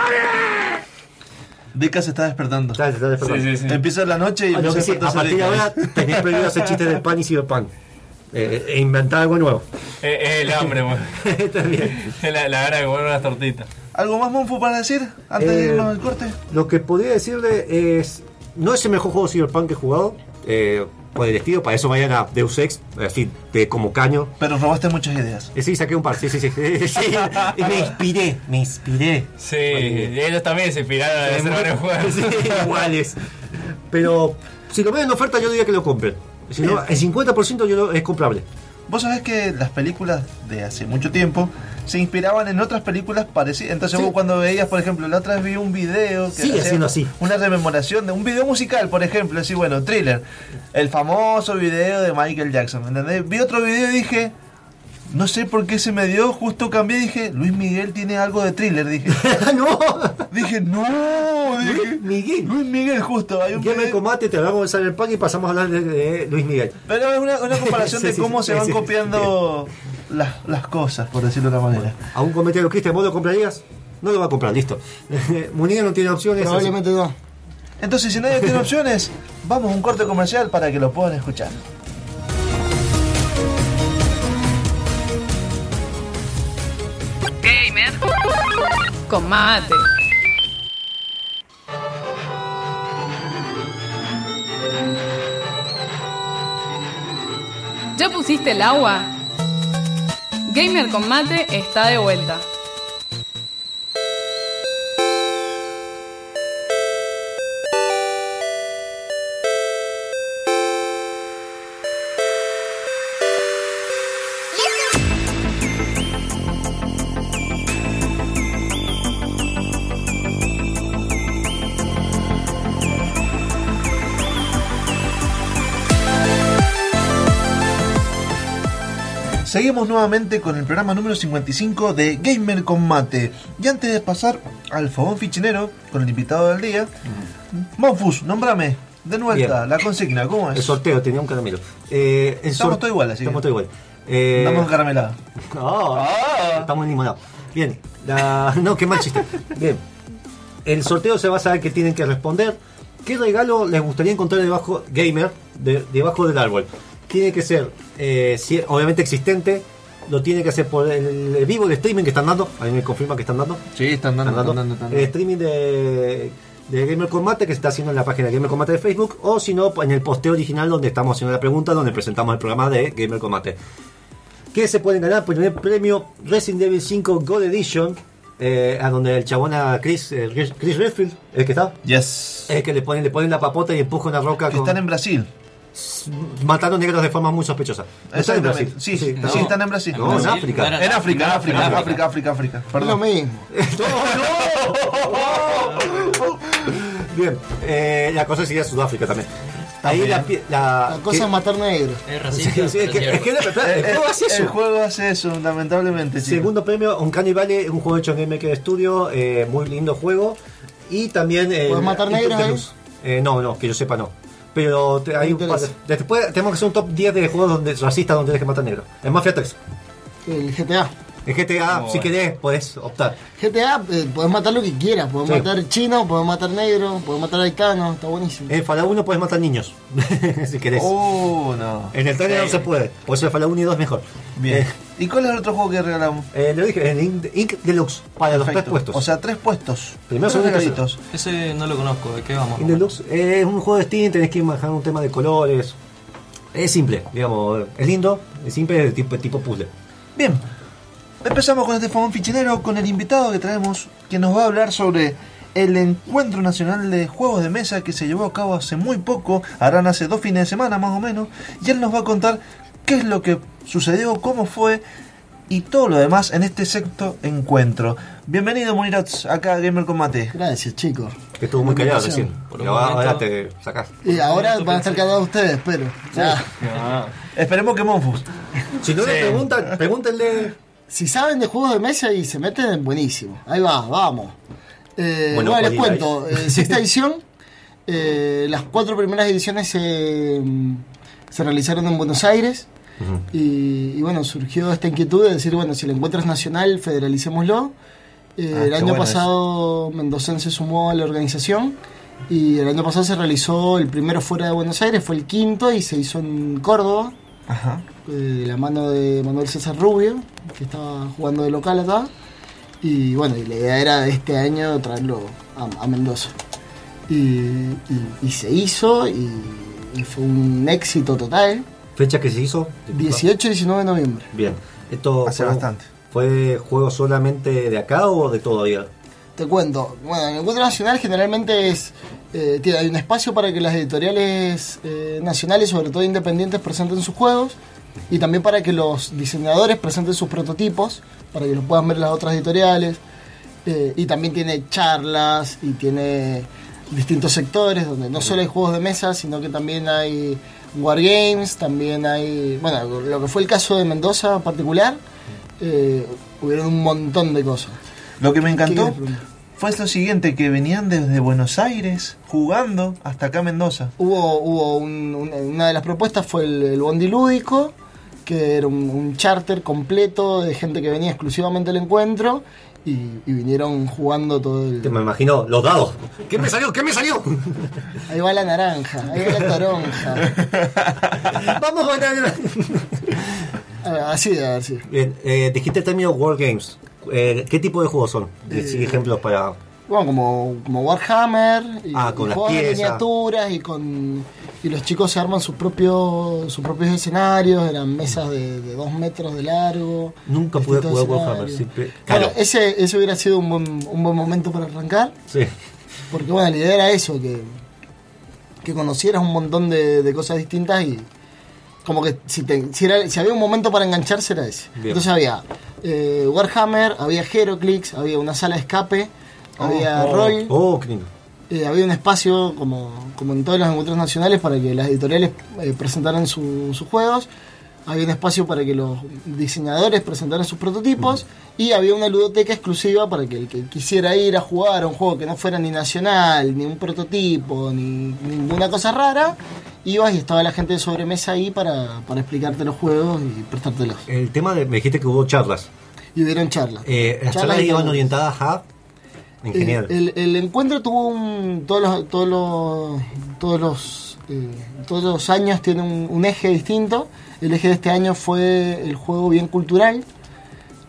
Deca se está despertando. Está- está despertando. Sí, sí, sí. Empieza la noche y Ah, lo empieza que sí, despertarse a partir de ahora tenés prohibido hacer chistes del pan y cyberpunk. Eh, e inventar algo nuevo. Es, es el hambre, weón. Está bien. La, la hora de comer unas tortitas. ¿Algo más, Monfu, para decir? Antes de Eh, irnos al corte. Lo que podría decirle es. No es el mejor juego de Cyberpunk que he jugado. eh, por el estilo, para eso vayan a Deus Ex, así de como caño. Pero robaste muchas ideas. Eh, sí, saqué un par, sí, sí, sí. Sí, y me inspiré, me inspiré. Sí, ellos también se inspiraron a hacer varios juegos. Sí, iguales. Pero si lo ven en oferta, yo diría que lo compren. Si no, el 50% yo lo- es comprable. Vos sabés que las películas de hace mucho tiempo se inspiraban en otras películas parecidas. Entonces Sí. vos cuando veías, por ejemplo, la otra vez vi un video que Sigue hacía siendo así. una rememoración de un video musical, por ejemplo, así bueno, thriller. El famoso video de Michael Jackson, ¿me ¿entendés? Vi otro video y dije, no sé por qué se me dio, justo cambié y dije, Luis Miguel tiene algo de thriller, dije. no, dije, no, dije, Miguel. Luis Miguel, justo, hay un Game video- Combate, te hablamos de Cyberpunk y pasamos a hablar de, de Luis Miguel. Pero es una, una comparación Sí, de cómo sí, se van sí, copiando las, las cosas, por decirlo de una manera. ¿A un comentario, Cristian, vos lo comprarías? No lo va a comprar, listo. Munir no tiene opciones. Probablemente no. Entonces, si nadie tiene opciones, vamos a un corte comercial para que lo puedan escuchar. Con mate. ¿Ya pusiste el agua? Gamer con mate está de vuelta. Seguimos nuevamente con el programa número 55 de Gamer con Mate. Y antes de pasar al fogón fichinero con el invitado del día, Monfus, nombrame de vuelta Bien. la consigna, ¿cómo El es? sorteo, tenía un caramelo. Eh, el Estamos todos iguales, así Estamos todos igual. Eh, Estamos caramelada. Ah, Estamos en limonado. Bien. la- No, qué mal chiste. Bien. El sorteo se va a saber que tienen que responder. ¿Qué regalo les gustaría encontrar debajo, gamer, de- debajo del árbol? Tiene que ser, eh, si- obviamente existente. Lo tiene que hacer por el, el vivo de streaming que están dando. A mí me confirma que están dando. Sí, están dando, Están están dando, están El streaming de, de Gamer Combate que se está haciendo en la página de Gamer Combate de Facebook. O si no, en el posteo original donde estamos haciendo la pregunta, donde presentamos el programa de Gamer Combate. ¿Qué se pueden ganar? Primer premio Resident Evil 5 Gold Edition. eh, a donde el chabón a Chris, eh, Chris Redfield, el que está, Yes. el que le ponen, le ponen la papota y empuja una roca con- están en Brasil. Matando negros de forma muy sospechosa. ¿No están en Brasil? Sí, sí, no. sí, están en Brasil. No, en África. En África, en África, África, África, África. Es lo Perdón. mismo. Bien, eh, la cosa sería Sudáfrica también. Ahí la, la, La cosa es matar negros. Es Sí, sí, es que, es que la el juego hace eso. El juego hace eso, lamentablemente. chicos. Segundo premio, Uncanny Valley, es un juego hecho en Game Maker Studio, eh, muy lindo juego. Y también. Eh, ¿Puedes matar negros ahí? Eh, no, no, que yo sepa no. Pero te- hay un par de-. Después tenemos que hacer un top 10 de juegos donde racistas donde tienes que matar negros. En Mafia 3. El GTA. En GTA, si querés, podés optar. GTA, eh, podés matar lo que quieras. Podés Sí. matar chino, podés matar negro, podés matar haitiano. Está buenísimo. En Fallout 1 podés matar niños. si querés. Oh, no. En el 3 no se puede. Por eso el Fallout 1 y 2 es mejor. Bien. Eh, ¿Y cuál es el otro juego que regalamos? eh, lo dije, en Ink, Ink Deluxe, para los tres puestos. O sea, tres puestos. Primero, Tres regalitos. Ese no lo conozco, ¿de qué vamos? In Deluxe eh, es un juego de Steam, tenés que ir manejando un tema de colores. Es simple, digamos, es lindo, es simple, es tipo, tipo puzzle. Bien. Empezamos con este fogón fichinero con el invitado que traemos, que nos va a hablar sobre el Encuentro Nacional de Juegos de Mesa que se llevó a cabo hace muy poco, harán hace dos fines de semana más o menos, y él nos va a contar qué es lo que sucedió, cómo fue y todo lo demás en este sexto encuentro. Bienvenido Munirots, acá a Gamer Combate. Gracias, chicos. Que estuvo muy callado recién. Un ahora, te sacás. Y ahora van a estar callados ustedes, pero. Ya. Esperemos que Monfus. Si no le preguntan, pregúntenle. Si saben de juegos de mesa y se meten, buenísimo. Ahí va, vamos. Eh, Bueno, bueno, les cuento. eh, sexta edición. eh, las cuatro primeras ediciones se, se realizaron en Buenos Aires. Y, y bueno, surgió esta inquietud de decir, bueno, si el encuentro es nacional, federalicémoslo. Eh, Ah, el año bueno pasado Mendoza se sumó a la organización y el año pasado se realizó el primero fuera de Buenos Aires, fue el quinto y se hizo en Córdoba Ajá. eh, de la mano de Manuel César Rubio, que estaba jugando de local acá. Y bueno, y la idea era este año traerlo a, a Mendoza. Y, y- y se hizo, y, y fue un éxito total. ¿Fecha que se hizo? 18 y 19 de noviembre. Bien. ¿Esto Hace fue, bastante. fue juego solamente de acá o de todavía? Te cuento, bueno, en el encuentro nacional generalmente es eh, tiene- hay un espacio para que las editoriales eh, nacionales, sobre todo independientes, presenten sus juegos y también para que los diseñadores presenten sus prototipos, para que los puedan ver las otras editoriales. Eh, y también tiene charlas y tiene distintos sectores donde no solo hay juegos de mesa, sino que también hay wargames, también hay, bueno, lo que fue el caso de Mendoza en particular, eh, hubieron un montón de cosas. Lo que me ¿Qué encantó fue lo siguiente, que venían desde Buenos Aires jugando hasta acá Mendoza. Hubo, hubo un- un- una de las propuestas fue el, el Bondi Lúdico, que era un, un charter completo de gente que venía exclusivamente al encuentro y, y vinieron jugando todo el... Te me imagino los dados. ¿Qué me salió? ¿Qué me salió? Ahí va la naranja, ahí va la toronja. Vamos a ganar. Ah, Así de sido. Bien, eh, dijiste el término Wargames. Eh, ¿Qué tipo de juegos son? Decí ejemplos para. Bueno, como, como Warhammer, y, Ah, con y las miniaturas y con y los chicos se arman sus propios sus propios escenarios, eran mesas de, de dos metros de largo. Nunca pude jugar Warhammer. escenarios. siempre- Bueno, Claro. ese, ese hubiera sido un buen, un buen momento para arrancar, Sí. porque bueno, la idea era eso, que, que conocieras un montón de, de cosas distintas y como que si, te- si, era- si había un momento para engancharse era ese. Bien. Entonces había eh, Warhammer, había Heroclix, había una sala de escape, había rol. Oh, qué lindo. Eh, había un espacio, como, como en todos los encuentros nacionales, para que las editoriales eh, presentaran su- sus juegos. Había un espacio para que los diseñadores presentaran sus prototipos. Y había una ludoteca exclusiva para que el que quisiera ir a jugar a un juego que no fuera ni nacional, ni un prototipo, ni ninguna cosa rara, ibas y estaba la gente de sobremesa ahí para, para explicarte los juegos y prestártelos. El tema de. Me dijiste que hubo charlas. Y hubieron charlas. Eh, las Charlas charlas iban orientadas a. Eh, el, el encuentro tuvo un. Todos los, todos los, todos los, eh, todos los años tiene un, un eje distinto. El eje de este año fue el juego bien cultural.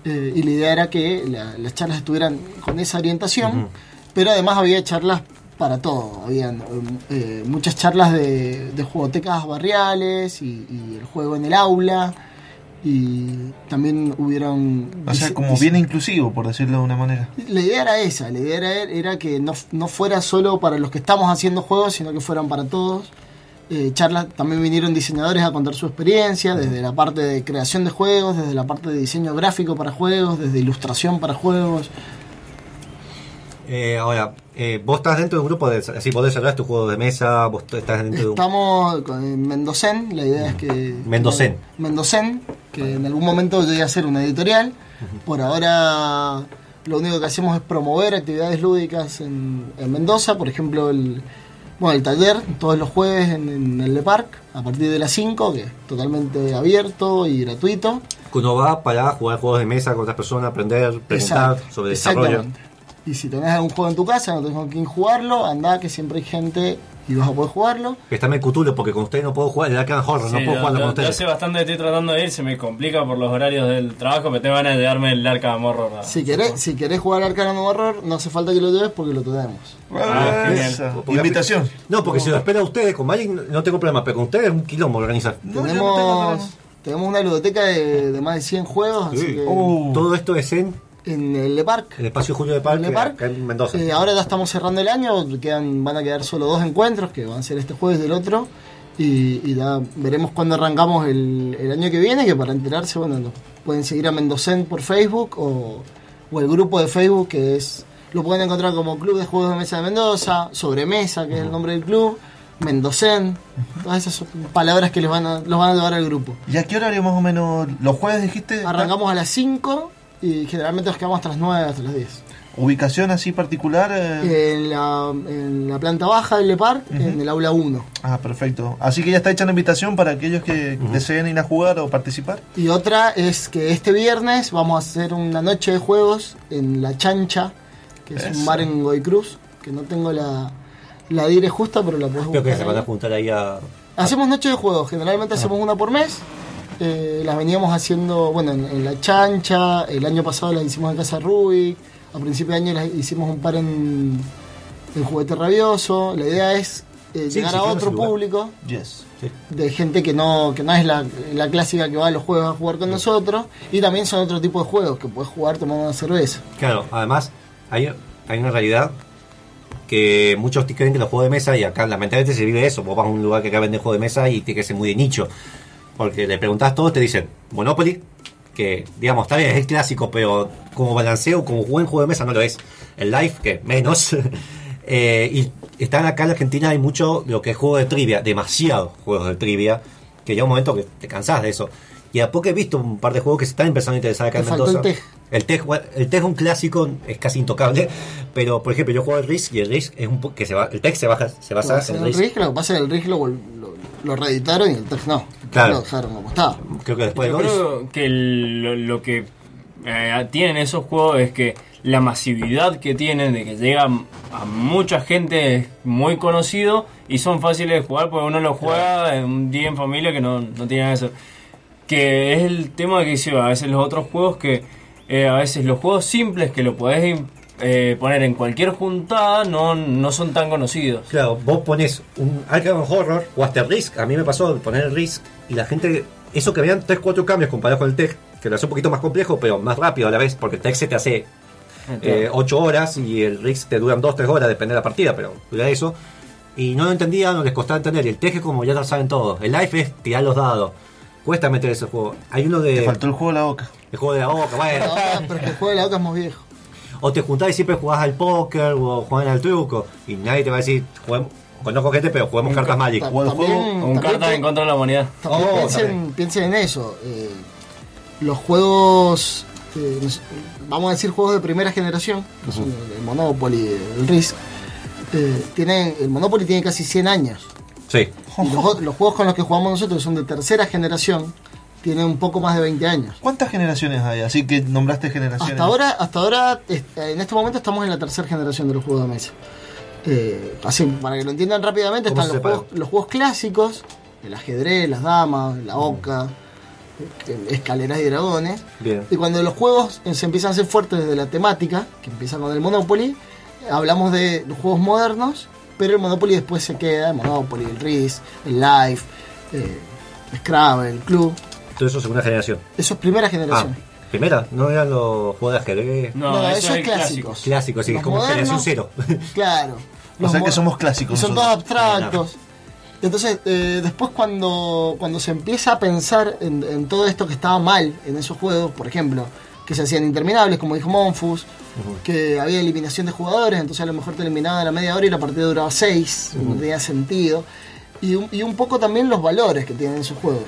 eh, y la idea era que la- las charlas estuvieran con esa orientación. Pero además había charlas para todo. Habían eh, muchas charlas de, de jugotecas barriales y, y el juego en el aula. Y también hubieron. O sea, como bien inclusivo, por decirlo de una manera. la idea era esa, la idea era, era que no, no fuera solo para los que estamos haciendo juegos, sino que fueran para todos. Eh, charlas, también vinieron diseñadores a contar su experiencia, desde la parte de creación de juegos, desde la parte de diseño gráfico para juegos, desde ilustración para juegos. Eh, ahora, eh, vos estás dentro de un grupo de. Así podés hablar tu juego de mesa, vos estás dentro de un. Estamos con en Mendocen, la idea es que... Mendocen. Mendocen, que en algún momento llegue a ser una editorial. Por ahora lo único que hacemos es promover actividades lúdicas en, en Mendoza, por ejemplo el, bueno, el taller todos los jueves en, en el Le Parc a partir de las 5, que es totalmente abierto y gratuito. Que uno va para jugar juegos de mesa con otras personas, aprender, preguntar Exacto, sobre desarrollo. Y si tenés algún juego en tu casa, no tenés con quién jugarlo, andá que siempre hay gente y vas a poder jugarlo. Está en Cthulhu porque con ustedes no puedo jugar, el Arkham Horror, no Sí, puedo yo- jugarlo yo- con yo ustedes. hace bastante que estoy tratando de ir, se me complica por los horarios del trabajo, pero tengo ganas de llevarme el arca de morro. Si querés, si querés jugar Arcano Horror, no hace falta que lo lleves porque lo tenemos. Ah. Porque- Invitación. No, porque si lo espera a ustedes, con Magic no tengo problema, pero con ustedes es un quilombo organizar. No, yo no tenemos, tenemos una ludoteca de, de más de 100 juegos, así Sí. que Uh. Todo esto es en en el Le Parc. el espacio Julio de Parque, acá en Mendoza. Eh, ahora ya estamos cerrando el año, quedan, van a quedar solo dos encuentros, que van a ser este jueves del otro. Y, y ya veremos cuándo arrancamos el, el año que viene, que para enterarse, bueno, lo- pueden seguir a Mendocen por Facebook o, o el grupo de Facebook que es lo pueden encontrar como Club de Juegos de Mesa de Mendoza, Sobremesa, que es el nombre del club, Mendocen, todas esas palabras que les van a, los van a llevar al grupo. ¿Y a qué horario más o menos? ¿Los jueves dijiste? Arrancamos a las 5 y generalmente nos quedamos hasta las 9, hasta las 10. ¿Ubicación así particular? eh? En la, en la planta baja del Le Parc, en el aula 1. Ah, perfecto. Así que ya está hecha la invitación para aquellos que deseen ir a jugar o participar. Y otra es que este viernes vamos a hacer una noche de juegos en La Chancha, que es Eso. un bar en Goy Cruz, que no tengo la, la dire justa, pero la puedes Creo que buscar se van a ahí. juntar ahí a. Hacemos noche de juegos, generalmente hacemos una por mes. Eh, las veníamos haciendo, bueno, en, en La Chancha, el año pasado las hicimos en Casa Rubik, a principio de año las hicimos un par en, en Juguete Rabioso. La idea es eh, Sí, llegar sí, a otro público Yes. de gente que no, que no es la, la clásica que va a los juegos a jugar con nosotros. Y también son otro tipo de juegos que puedes jugar tomando una cerveza. Claro, además hay, hay una realidad que muchos creen que los juegos de mesa, y acá lamentablemente se vive eso, vos vas a un lugar que acá vende juegos de mesa y tiene que ser muy de nicho, porque le preguntás todos, te dicen Monopoly, que digamos, está bien, es el clásico, pero como balanceo, como buen juego de mesa no lo es. El Life, que menos. Eh, y están acá en Argentina hay mucho lo que es juego de trivia, demasiados juegos de trivia, que llega un momento que te cansás de eso. Y a poco he visto un par de juegos que se están empezando a interesar acá en el Mendoza. El bueno, el TEG es un clásico, es casi intocable, pero por ejemplo yo juego al Risk y el Risk es un que se va, el TEG se baja, se basa en el el Risk. Risk, lo que pasa es que el Risk lo, lo, lo reeditaron y el Tex no. Claro. Lo dejaron como estaba. Creo que después Yo Risk. creo que el- lo, lo que eh, tienen esos juegos es que la masividad que tienen de que llegan a mucha gente es muy conocido y son fáciles de jugar porque uno lo juega en un día en familia que no, no tiene nada que hacer. Que es el tema que hice a veces los otros juegos que eh, a veces los juegos simples que lo podés eh, poner en cualquier juntada no, no son tan conocidos. Claro, vos pones un Arkham Horror o hasta el Risk. A mí me pasó de poner el Risk y la gente, eso que vean 3-4 cambios comparado con el TEG, que lo hace un poquito más complejo, pero más rápido a la vez, porque el TEG se te hace eh, 8 horas y el Risk te duran 2-3 horas, depende de la partida, pero dura eso. Y no lo entendía, no les costaba entender. Y el TEG es como ya lo saben todos. El Life es tirar los dados. Cuesta meter ese juego. Hay uno de. Te faltó el juego de la boca. El juego de la boca, bueno. Ah, pero es que el juego de la boca es más viejo. O te juntás y siempre jugás al póker o jugás al truco. Y nadie te va a decir, juguemos, conozco gente, pero juguemos cartas Magic. Ta- O el juego- Un también carta pi- en contra de la moneda. También Oh, piensen, también. piensen en eso. eh, los juegos, eh, vamos a decir juegos de primera generación, que son el, Monopoly, el Risk, eh, tienen, el Monopoly tiene casi 100 años. Sí. Y los, los juegos con los que jugamos nosotros, son de tercera generación, tienen un poco más de 20 años. ¿Cuántas generaciones hay? Así que nombraste generaciones. Hasta ahora, hasta ahora, en este momento estamos en la tercera generación de los juegos de mesa. Eh, así, para que lo entiendan rápidamente, ¿Cómo están los juegos, los juegos clásicos, el ajedrez, las damas, la oca, eh, escaleras y dragones. Bien. Y cuando los juegos se empiezan a hacer fuertes desde la temática, que empiezan con el Monopoly, hablamos de los juegos modernos, pero el Monopoly después se queda, el Monopoly, el Risk, el Life, eh, Scrabble, el Club. Todo eso segunda generación. Eso es primera Ah, generación. primera, no eran los juegos de ajedrez No, No, eso eso es es clásico. clásico. clásicos, sí, Los como modernos- generación cero. Claro. O sea que mo- somos clásicos son todos abstractos. Entonces, eh, después cuando, cuando se empieza a pensar en, en todo esto que estaba mal en esos juegos, por ejemplo, que se hacían interminables, como dijo Monfus, que había eliminación de jugadores, entonces a lo mejor te eliminaban a la media hora y la partida duraba 6, no tenía sentido. Y un, y un poco también los valores que tienen esos juegos.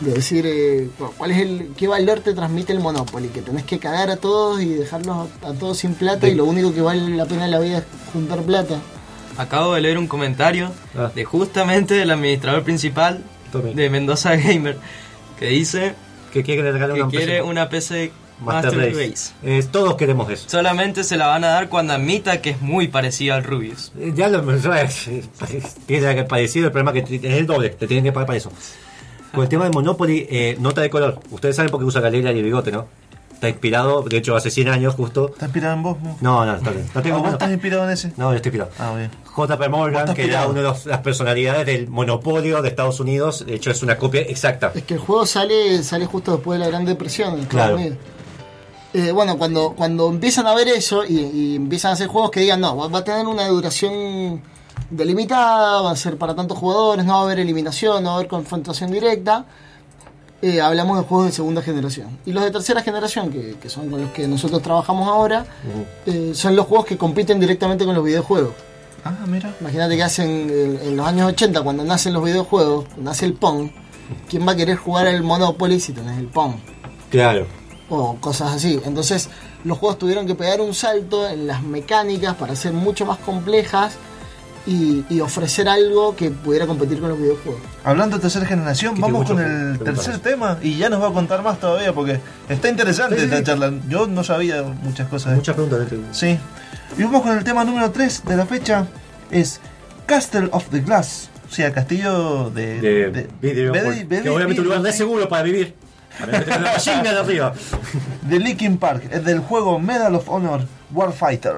De decir, eh, cuál es el, qué valor te transmite el Monopoly, que tenés que cagar a todos y dejarlos a, a todos sin plata y lo único que vale la pena en la vida es juntar plata. Acabo de leer un comentario Ah. de justamente el administrador principal de Mendoza Gamer que dice que quiere regalar que una quiere PC una PC Master Master Race. Race. Eh, todos queremos eso. Solamente se la van a dar cuando admita que es muy parecida al Rubius. Eh, Ya lo tiene que parecido, el problema es que es el doble, te tienen que pagar para eso. Con el tema del Monopoly, eh, nota de color. Ustedes saben por qué usa Galeria y el bigote, ¿no? Está inspirado, de hecho, hace 100 años justo. ¿Estás inspirado en vos? Mo? No, no, está bien. No tengo ¿Ah, ¿Vos bueno. estás inspirado en ese? No, yo estoy inspirado. Ah, bien. JP ¿Vos Morgan, que era una de los- las personalidades del monopolio de Estados Unidos, de hecho es una copia exacta. Es que el juego sale, sale justo después de la Gran Depresión. Claro. Unidos. Eh, bueno, cuando, cuando empiezan a ver eso y, y empiezan a hacer juegos que digan, no, va, a tener una duración delimitada, va a ser para tantos jugadores, no va a haber eliminación, no va a haber confrontación directa, eh, hablamos de juegos de segunda generación. Y los de tercera generación, que, que son con los que nosotros trabajamos ahora, eh, son los juegos que compiten directamente con los videojuegos. Ah, mira. Imagínate que hacen en, en los años 80, cuando nacen los videojuegos, nace el Pong. ¿Quién va a querer jugar al Monopoly si tenés el Pong? Claro. O cosas así. Entonces, los juegos tuvieron que pegar un salto en las mecánicas para ser mucho más complejas y, y ofrecer algo que pudiera competir con los videojuegos. Hablando de tercera generación, vamos con el tercer tema y ya nos va a contar más todavía porque está interesante Sí, sí, esta sí. charla. Yo no sabía muchas cosas. Muchas preguntas. de este- Sí. Y vamos con el tema número 3 de la fecha. Es Castle of the Glass. O sea, castillo de... de, de- video, de- de- que obviamente un lugar de- seguro para vivir. De arriba. de Linkin Park. Es del juego Medal of Honor Warfighter.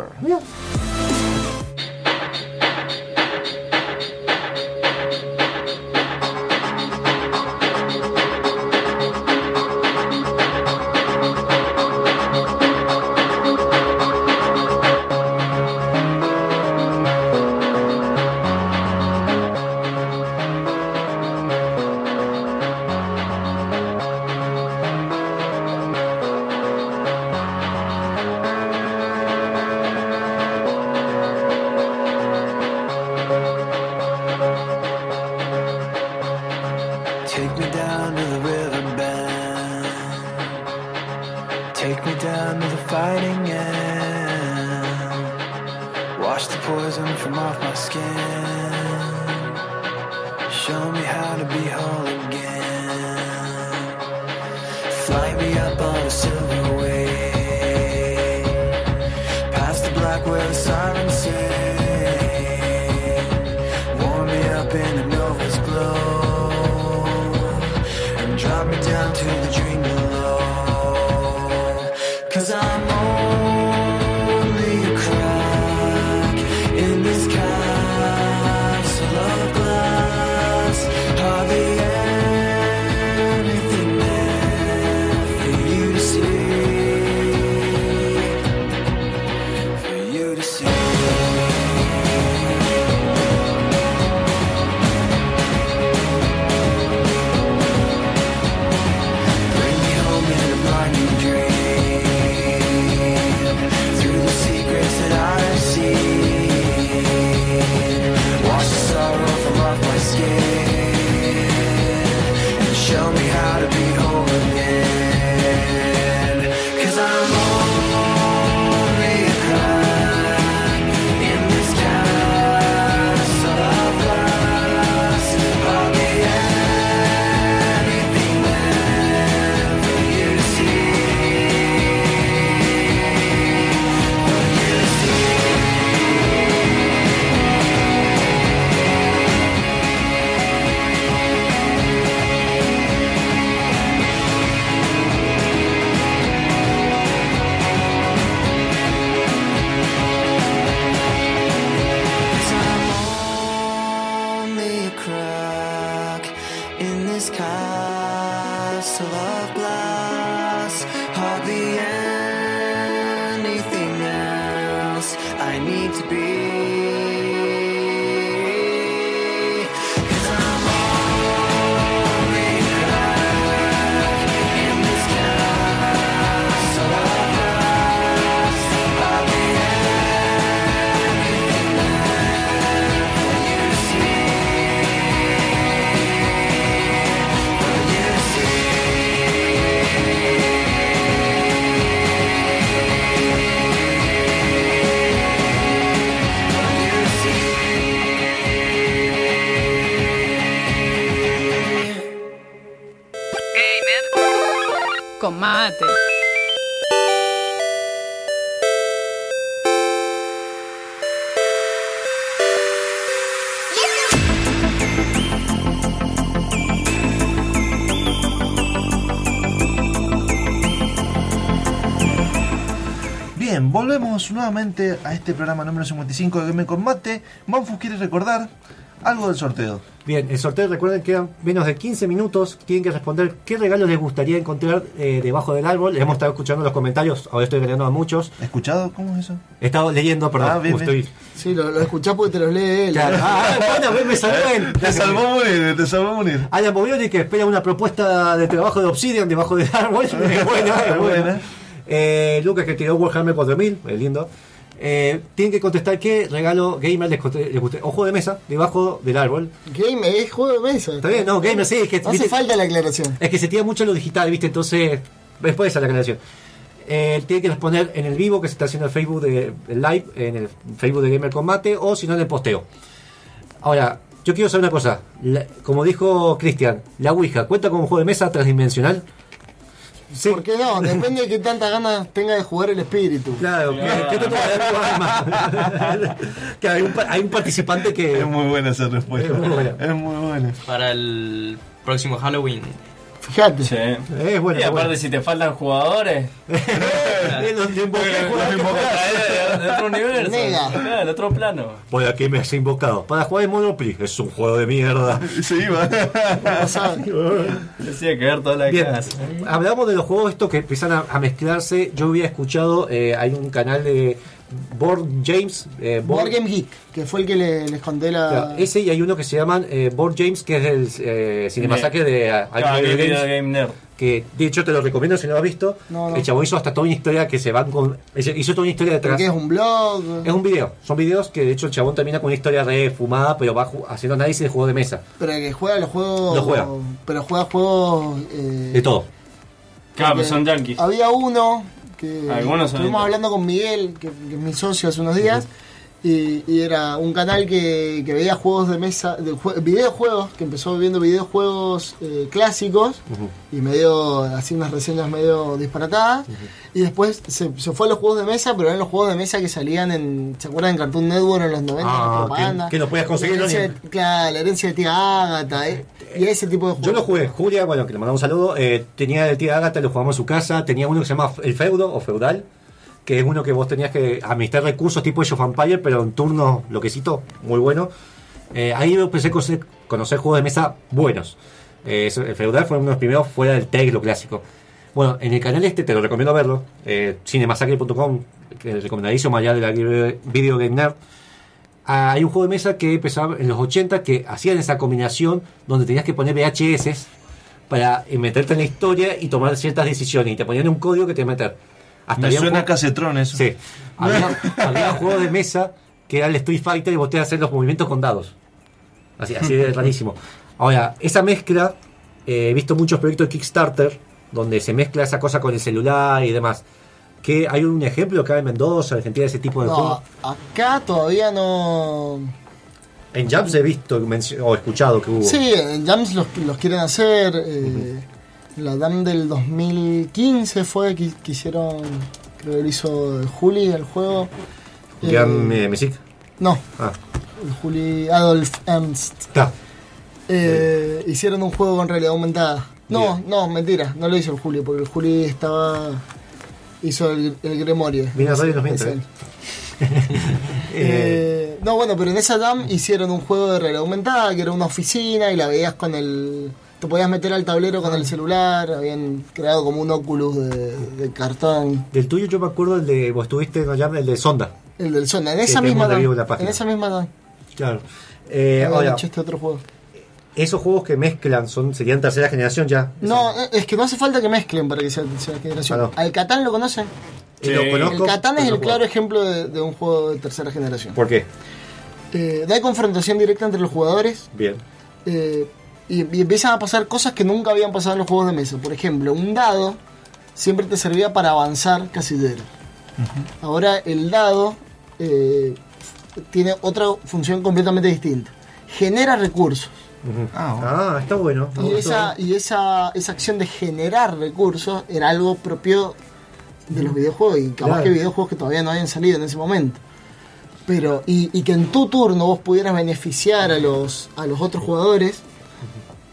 Nuevamente a este programa número 55 de Game Combate. Manfus quiere recordar algo del sorteo. Bien, el sorteo recuerden que quedan menos de 15 minutos. Tienen que responder qué regalos les gustaría encontrar eh, debajo del árbol. Les hemos estado escuchando los comentarios, ahora estoy leyendo a muchos. ¿Escuchado? ¿Cómo es eso? He estado leyendo, perdón. Ah, bien, como bien. estoy- Sí, lo, lo escuchás porque te los lee él. Claro. Ah, bueno, me salvó él. Te salvó Munir, te salvó Munir. Alan Bovioli que espera una propuesta de trabajo de Obsidian debajo del árbol. Es buena, es buena. Eh, Lucas que tiró Warhammer 4000, es lindo. Eh, tienen que contestar qué regalo gamer les, conte- les guste. O juego de mesa debajo del árbol. Game es juego de mesa. Está bien, no, gamer sí, es que, No hace falta la aclaración. es que se tira mucho lo digital, ¿viste? Entonces, después esa es la aclaración. Eh, tiene que responder en el vivo que se está haciendo el Facebook de el live, en el Facebook de Gamer Combate, o si no en el posteo. Ahora, yo quiero saber una cosa. La- como dijo Cristian, la Ouija, ¿cuenta como juego de mesa transdimensional? Sí. ¿Por qué no? Depende de qué tantas ganas tenga de jugar el espíritu. Claro, ¿qué- ¿qué te toca dar tu alma? que hay un, pa- hay un participante que... Es muy buena esa respuesta. Es muy buena. Es muy buena. Para el próximo Halloween. Fíjate. Sí. Es bueno, y es aparte, bueno. si te faltan jugadores, Eh, los de, otro universo. Nega. De otro plano. Voy aquí me has invocado. Para jugar en Monopoly. Es un juego de mierda. Se iba. Decía que ver toda la Bien, casa. hablamos de los juegos estos que empiezan a, a mezclarse. Yo había escuchado, eh, hay un canal de Board James. eh, Board Game Geek, que fue el que le- les conté la. Claro, ese y hay uno que se llaman eh, Board James, que es el eh, Cinemasacre de uh, Claro, Video el video Games, game nerd. que de hecho te lo recomiendo si no lo has visto. No, no. El chavo hizo hasta toda una historia que se van con. Hizo toda una historia detrás. Porque es un blog. Es un video, son videos que de hecho el chabón termina con una historia re fumada, pero va haciendo análisis de juego de mesa. Pero que juega los juegos. Lo juega. Pero juega juegos. eh, De todo. Claro, pero son yankees. Había uno que Algunos son estuvimos hablando con Miguel, que, que es mi socio hace unos días, Y, y era un canal que, que veía juegos de mesa, de jue- videojuegos, que empezó viendo videojuegos eh, clásicos y medio, así unas reseñas medio disparatadas. Y después se, se fue a los juegos de mesa, pero eran los juegos de mesa que salían en, ¿se acuerdan? En Cartoon Network en los 90, Ah, la propaganda. que- no podías conseguir, La herencia de- Claro, la herencia de tía Agatha, eh, y ese tipo de juegos. Yo lo jugué, Julia, bueno, que le mandamos un saludo, eh, tenía el tío Agatha, lo jugamos en su casa, tenía uno que se llama El Feudo o Feudal, que es uno que vos tenías que administrar recursos tipo Age of Empire, pero en turno loquecito, muy bueno. Eh, ahí empecé a conocer, juegos de mesa buenos. Eh, el Feudal fue uno de los primeros fuera del tag, lo clásico. Bueno, en el canal este te lo recomiendo verlo, eh, cinemasacre.com, recomendadísimo allá de la Video Game Nerd. Ah, hay un juego de mesa que empezaba en los 80 que hacían esa combinación donde tenías que poner VHS para meterte en la historia y tomar ciertas decisiones y te ponían un código que te iba a meter. Me había suena a casetrón eso. Sí. Había, había juegos de mesa que era el Street Fighter y vos tenías que hacer los movimientos con dados. Así, así de rarísimo. Ahora, esa mezcla, eh, he visto muchos proyectos de Kickstarter donde se mezcla esa cosa con el celular y demás. Que hay un ejemplo acá en Mendoza, Argentina, de ese tipo de No, juegos. acá todavía no. En Jams he visto o escuchado que hubo. Sí, en Jams los, los quieren hacer. eh, La DAM del 2015 fue que, que hicieron. Creo que lo hizo Juli el juego. Jam Eh, eh, Music. No, Ah, el Juli Adolf Ernst. Eh, hicieron un juego con realidad aumentada. No, no, mentira, no lo hizo el Juli, porque el Juli estaba. hizo el, el Gremorio. Viene a radio miente. Eh, Eh, no, bueno, pero en esa DAM hicieron un juego de realidad aumentada que era una oficina y la veías con el. Te podías meter al tablero con el celular, habían creado como un Oculus de, de cartón. Del tuyo yo me acuerdo el de. Vos estuviste en Jam, el de Sonda. El del Sonda, en esa misma en esa misma. Claro. Eh, ahora, este otro juego. esos juegos que mezclan son serían tercera generación ya. No, es que no hace falta que mezclen para que sea tercera generación. Ah, no. ¿Al Catán lo conocen? Sí, lo conozco, el Catán es el claro juego. ejemplo de, de un juego de tercera generación. ¿Por qué? Eh, da confrontación directa entre los jugadores Bien. eh, y, y empiezan a pasar cosas que nunca habían pasado en los juegos de mesa. Por ejemplo, un dado siempre te servía para avanzar casillero. Ahora el dado eh, tiene otra función completamente distinta. Genera recursos. Ah, está bueno. Y esa, y esa, esa acción de generar recursos era algo propio de los videojuegos y capaz Claro. que videojuegos que todavía no habían salido en ese momento. Pero, y, y que en tu turno vos pudieras beneficiar a los, a los otros jugadores,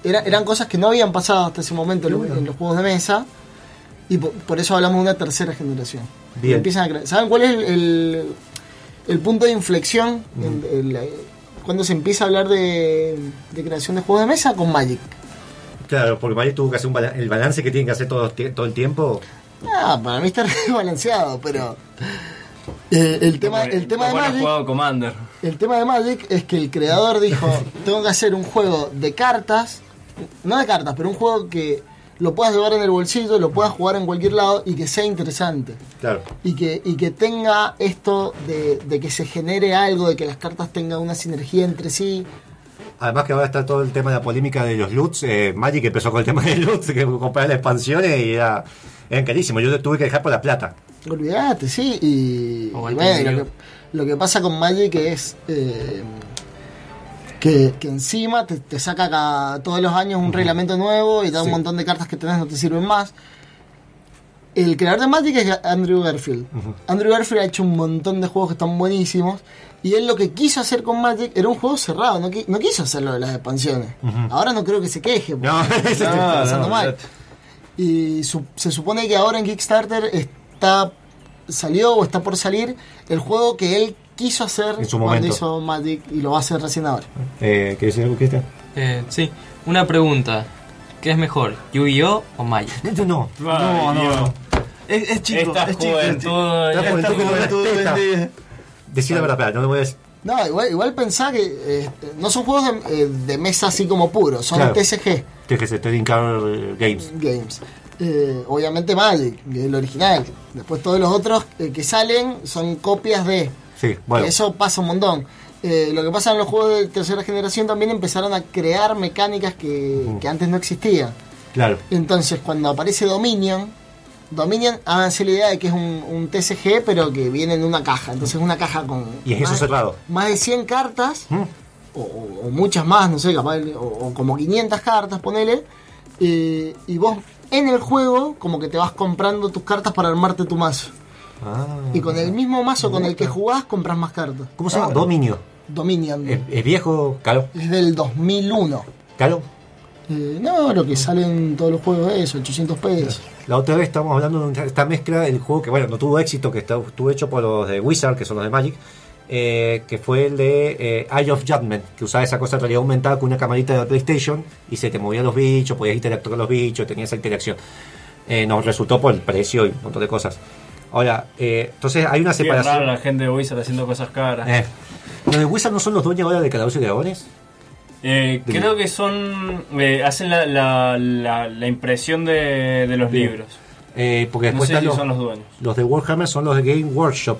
era- eran cosas que no habían pasado hasta ese momento en, los- en los juegos de mesa, y por, por eso hablamos de una tercera generación. Bien. Empiezan a ¿Saben cuál es el, el, el punto de inflexión? El- cuando se empieza a hablar de, de creación de juegos de mesa con Magic. Claro, porque Magic tuvo que hacer un bala- el balance que tiene que hacer todo, todo el tiempo. Ah, para mí está balanceado, pero eh, el tema, el tema de Magic, Commander. el tema de Magic es que el creador dijo, tengo que hacer un juego de cartas, no de cartas, pero un juego que lo puedas llevar en el bolsillo, lo puedas jugar en cualquier lado y que sea interesante. Claro. Y que, y que tenga esto de, de que se genere algo, de que las cartas tengan una sinergia entre sí. Además que ahora está todo el tema de la polémica de los loots. Eh, Magic empezó con el tema de loots, que compraba las expansiones y era, eran carísimos. Yo tuve que dejar por la plata. Olvídate, sí. Y, O y bueno, lo, que, lo que pasa con Magic es eh, que, que encima te, te saca cada, todos los años un reglamento nuevo y da un Sí. montón de cartas que tenés no te sirven más. El creador de Magic es Andrew Garfield. Andrew Garfield ha hecho un montón de juegos que están buenísimos. Y él lo que quiso hacer con Magic era un juego cerrado, no, qui- no quiso hacerlo de las expansiones. Ahora no creo que se queje, porque No, se está no, pasando no, mal. Y su- se supone que ahora en Kickstarter está salió o está por salir el juego que él quiso hacer En su cuando hizo Magic y lo va a hacer recién ahora. Eh, ¿Quieres decir algo, Cristian? Eh, sí, una pregunta. ¿Qué es mejor, Yu-Gi-Oh o Magic? No, no. No, no, no. Es, es chico, Esta es chico. que está. Decir la verdad, espera, no me voy a decir. No, igual, igual pensá que eh, no son juegos de, eh, de mesa así como puros, son Claro. TCG ser Trading Card Games. games. Eh, obviamente Magic, es el original. Después todos los otros eh, que salen son copias de. Sí, bueno. Eso pasa un montón. Eh, lo que pasa en los juegos de tercera generación también empezaron a crear mecánicas que, que antes no existían. Claro. Entonces, cuando aparece Dominion, Dominion, háganse la idea de que es un, un TCG, pero que viene en una caja. Entonces, una caja con. Y es eso más- cerrado. Más de 100 cartas, o muchas más, no sé, capaz, o, o como 500 cartas, ponele. eh, y vos en el juego, como que te vas comprando tus cartas para armarte tu mazo. Ah. Y con el mismo mazo con el que jugás, compras más cartas. ¿Cómo se llama? Dominio. Dominion. ¿Es, es viejo, caro? Es del 2001. ¿Caro? Eh, no, lo que salen todos los juegos es 800 pesos. La otra vez estamos hablando de esta mezcla, el juego que bueno, no tuvo éxito, que está- estuvo hecho por los de Wizard, que son los de Magic, eh, que fue el de eh, Eye of Judgment, que usaba esa cosa de realidad aumentada con una camarita de PlayStation y se te movían los bichos, podías interactuar con los bichos, tenías esa interacción. Eh, nos resultó por el precio y un montón de cosas. Ahora, eh, entonces hay una Sí, es raro separación. la gente de Wizard haciendo cosas caras. Eh, ¿Los de Wizard no son los dueños ahora de Calabozos y Dragones? Eh, De- creo que son. eh, hacen la, la, la, la impresión de, de los Bien. libros. Eh, porque No después sé están si los, son los dueños. los de Warhammer son los de Game Workshop.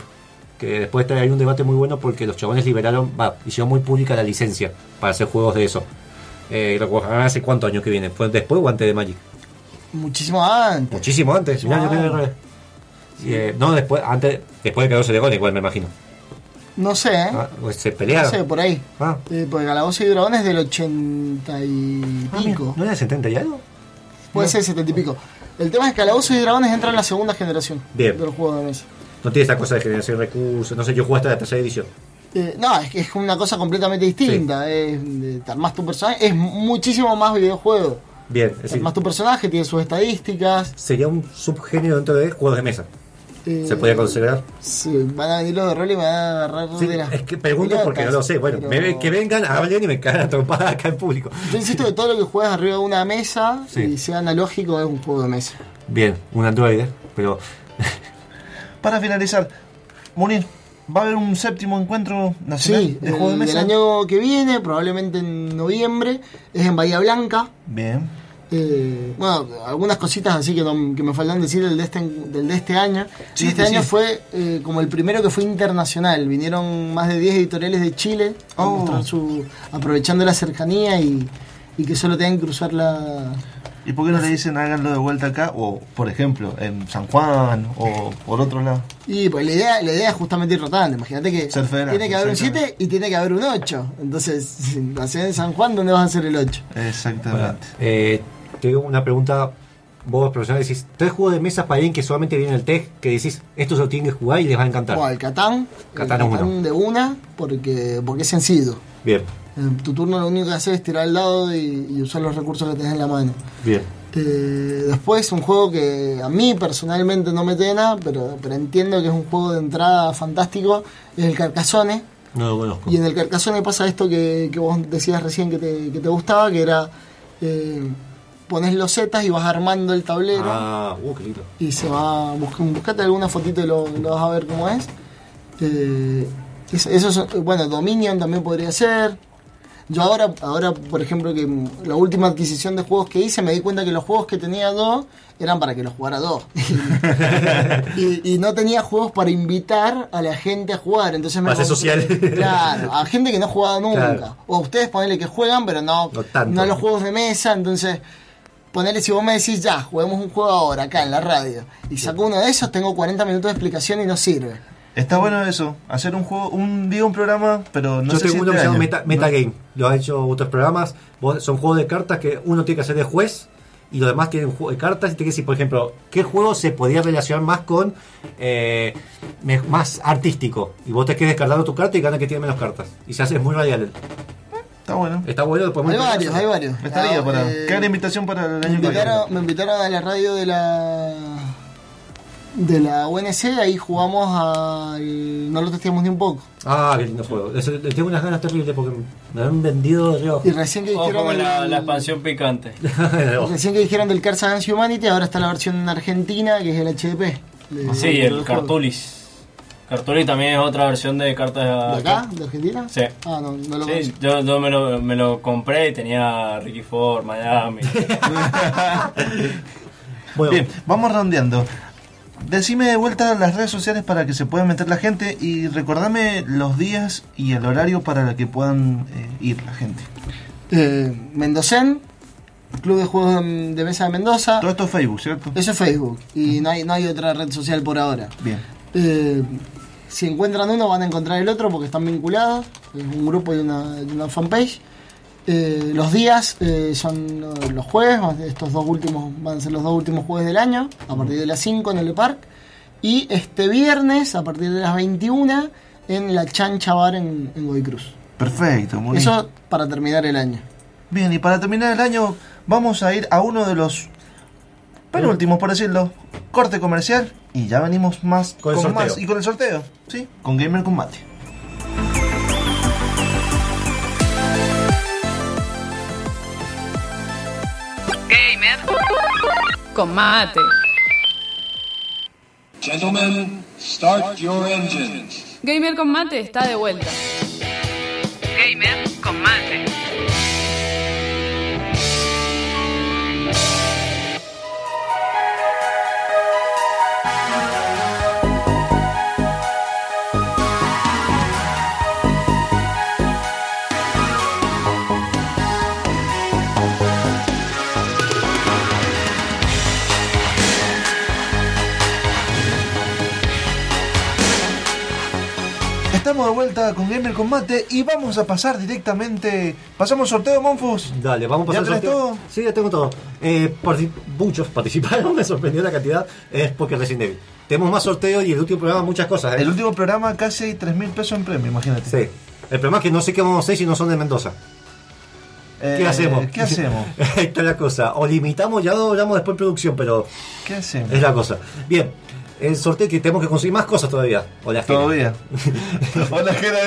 Que después hay un debate muy bueno porque los chabones liberaron, va, hicieron muy pública la licencia para hacer juegos de eso. Eh, Warhammer hace cuántos años que viene, ¿fue después o antes de Magic? Muchísimo antes. Muchísimo antes, mirá, yo eh, no, después, antes, después de Calabozos y Dragones, igual me imagino. No sé, ¿eh? Ah, pues se no pelearon. sé, por ahí. Ah, Eh, porque Calabozos y Dragones es del 80 y ah, mira, pico. ¿No era 70 y algo? Puede ser 70 y pico. El tema es que Calabozos y Dragones entra en la segunda generación Bien. de los juegos de mesa. No tiene esa cosa de generación de recursos, no sé, yo jugué hasta la tercera edición. Eh, no, es que es una cosa completamente distinta. Es, eh, te armás tu personaje. Es muchísimo más videojuego. Bien, es Te armás tu personaje, tiene sus estadísticas. sería un subgénero dentro de juegos de mesa. Eh, ¿Se podría considerar? sí, van a venir los de rol y me van a agarrar Sí, de las es que pregunto porque no lo sé. Bueno, pero- me- que vengan, hablen y me cagan a trompada acá en público. Yo insisto que todo lo que juegas arriba de una mesa Sí. y sea analógico es un juego de mesa. Bien, un androide, pero Para finalizar, Munir, ¿va a haber un séptimo encuentro nacional Sí, de el, juego de del mesa? año que viene, probablemente en noviembre, es en Bahía Blanca. Bien. Eh, bueno, algunas cositas así que, no- que me faltan decir del de este, del de este año. Sí, este sí, año fue eh, como el primero que fue internacional. Vinieron más de 10 editoriales de Chile Oh. su, aprovechando la cercanía y, y que solo tengan que cruzar la... ¿Y por qué no le dicen háganlo de vuelta acá? O, por ejemplo, en San Juan o por otro lado. Y pues la idea, la idea es justamente ir rotando. Imagínate que tiene que haber un exactamente. 7 y tiene que haber un 8. Entonces, si lo haces en San Juan, ¿dónde vas a hacer el 8? Exactamente. eh, te digo una pregunta. Vos, profesional, decís: tres juegos de mesa para alguien que solamente viene el TEG, que decís, esto se lo tienen que jugar y les va a encantar. Bueno, el Catán. Catán el uno. Catán de una, porque, porque es sencillo. Bien, En tu turno lo único que haces es tirar el dado y, y usar los recursos que tenés en la mano. bien. Eh, después, un juego que a mí personalmente no me llena, pero, pero entiendo que es un juego de entrada fantástico, es el Carcassonne. No lo conozco. Y en el Carcassonne pasa esto que, que vos decías recién que te, que te gustaba, que era eh, pones los zetas y vas armando el tablero Ah, uh, qué lindo. y se va busca- buscate alguna fotito y lo, lo vas a ver cómo es Eh, eso, es- bueno Dominion también podría ser yo ahora ahora por ejemplo que la última adquisición de juegos que hice me di cuenta que los juegos que tenía dos eran para que los jugara dos y, y no tenía juegos para invitar a la gente a jugar entonces me compré- social. claro a gente que no ha jugado nunca Claro. o a ustedes ponerle que juegan pero no No tanto. no los juegos de mesa entonces Ponele, si vos me decís, ya, juguemos un juego ahora, acá en la radio, y saco uno de esos, tengo 40 minutos de explicación y no sirve. Está bueno eso, hacer un juego, un día un programa, pero no Yo sé si tengo uno este que se llama. Meta, Metagame. Lo han hecho otros programas. Vos- son juegos de cartas que uno tiene que hacer de juez y los demás tienen juego de cartas. Y tiene que decir, por ejemplo, qué juego se podría relacionar más con eh, me- más artístico. Y vos te quedes descargando tu carta y gana que tiene menos cartas. Y se hace muy radial. Está bueno. Está bueno, podemos Hay varios, hay varios. Estaría Ah, para. eh, Queda la invitación para el me, año que viene. invitaron, me invitaron a la radio de la de la UNC, ahí jugamos al... no lo testeamos ni un poco. Ah, qué lindo juego. Le tengo unas ganas terribles porque me han vendido de. Y recién que dijeron... como la, el- la expansión picante. Recién que dijeron del Cards Against Humanity, ahora está la versión en argentina, que es el HDP. Sí, el juego. Cartulis. Cartulis también es otra versión de cartas ¿De acá? ¿De Argentina? Sí. Ah, no, no lo Sí, yo, yo me, lo, me lo compré y tenía Ricky Ford, Miami. Bueno, Bien, vamos redondeando. Decime de vuelta las redes sociales para que se pueda meter la gente y recordame los días y el horario para que puedan eh, ir la gente. Eh, Mendocén, Club de Juegos de de Mesa de Mendoza. Todo esto es Facebook, ¿cierto? Eso es Facebook. Y no hay, no hay otra red social por ahora. Bien. Eh, si encuentran uno van a encontrar el otro porque están vinculados. Es un grupo y una, una fanpage. Eh, los días eh, son los jueves, estos dos últimos van a ser los dos últimos jueves del año, a partir de las 5 en el Park. Y este viernes, a partir de las 21, en la Chancha Bar en, en Godoy Cruz. Perfecto, muy bien. Eso para terminar el año. Bien, y para terminar el año, vamos a ir a uno de los penúltimos, por decirlo, corte comercial. Y ya venimos más Con el sorteo. más y con el sorteo, ¿sí? Con Gamer Combate. Gamer. Combate. Gentlemen, start your engines. Gamer Combate está de vuelta. Gamer Combate. Estamos de vuelta con Gamer Combate y vamos a pasar directamente. ¿Pasamos sorteo, Monfus? Dale, vamos a ¿Ya pasar el tenés sorteo. todo? Sí, ya tengo todo. Eh, muchos participaron, me sorprendió la cantidad. Es porque Resident Evil. Tenemos más sorteos y el último programa muchas cosas. ¿eh? El último programa casi hay 3 mil pesos en premio, imagínate. Sí. El problema es que no sé qué vamos a hacer si no son de Mendoza. ¿Qué Eh, hacemos? ¿Qué hacemos? Ahí está la cosa. O limitamos, ya lo hablamos después en producción, pero ¿Qué hacemos? es la cosa. Bien, el sorteo que tenemos que conseguir más cosas todavía. Hola, Jera. Todavía. Hola, Jera.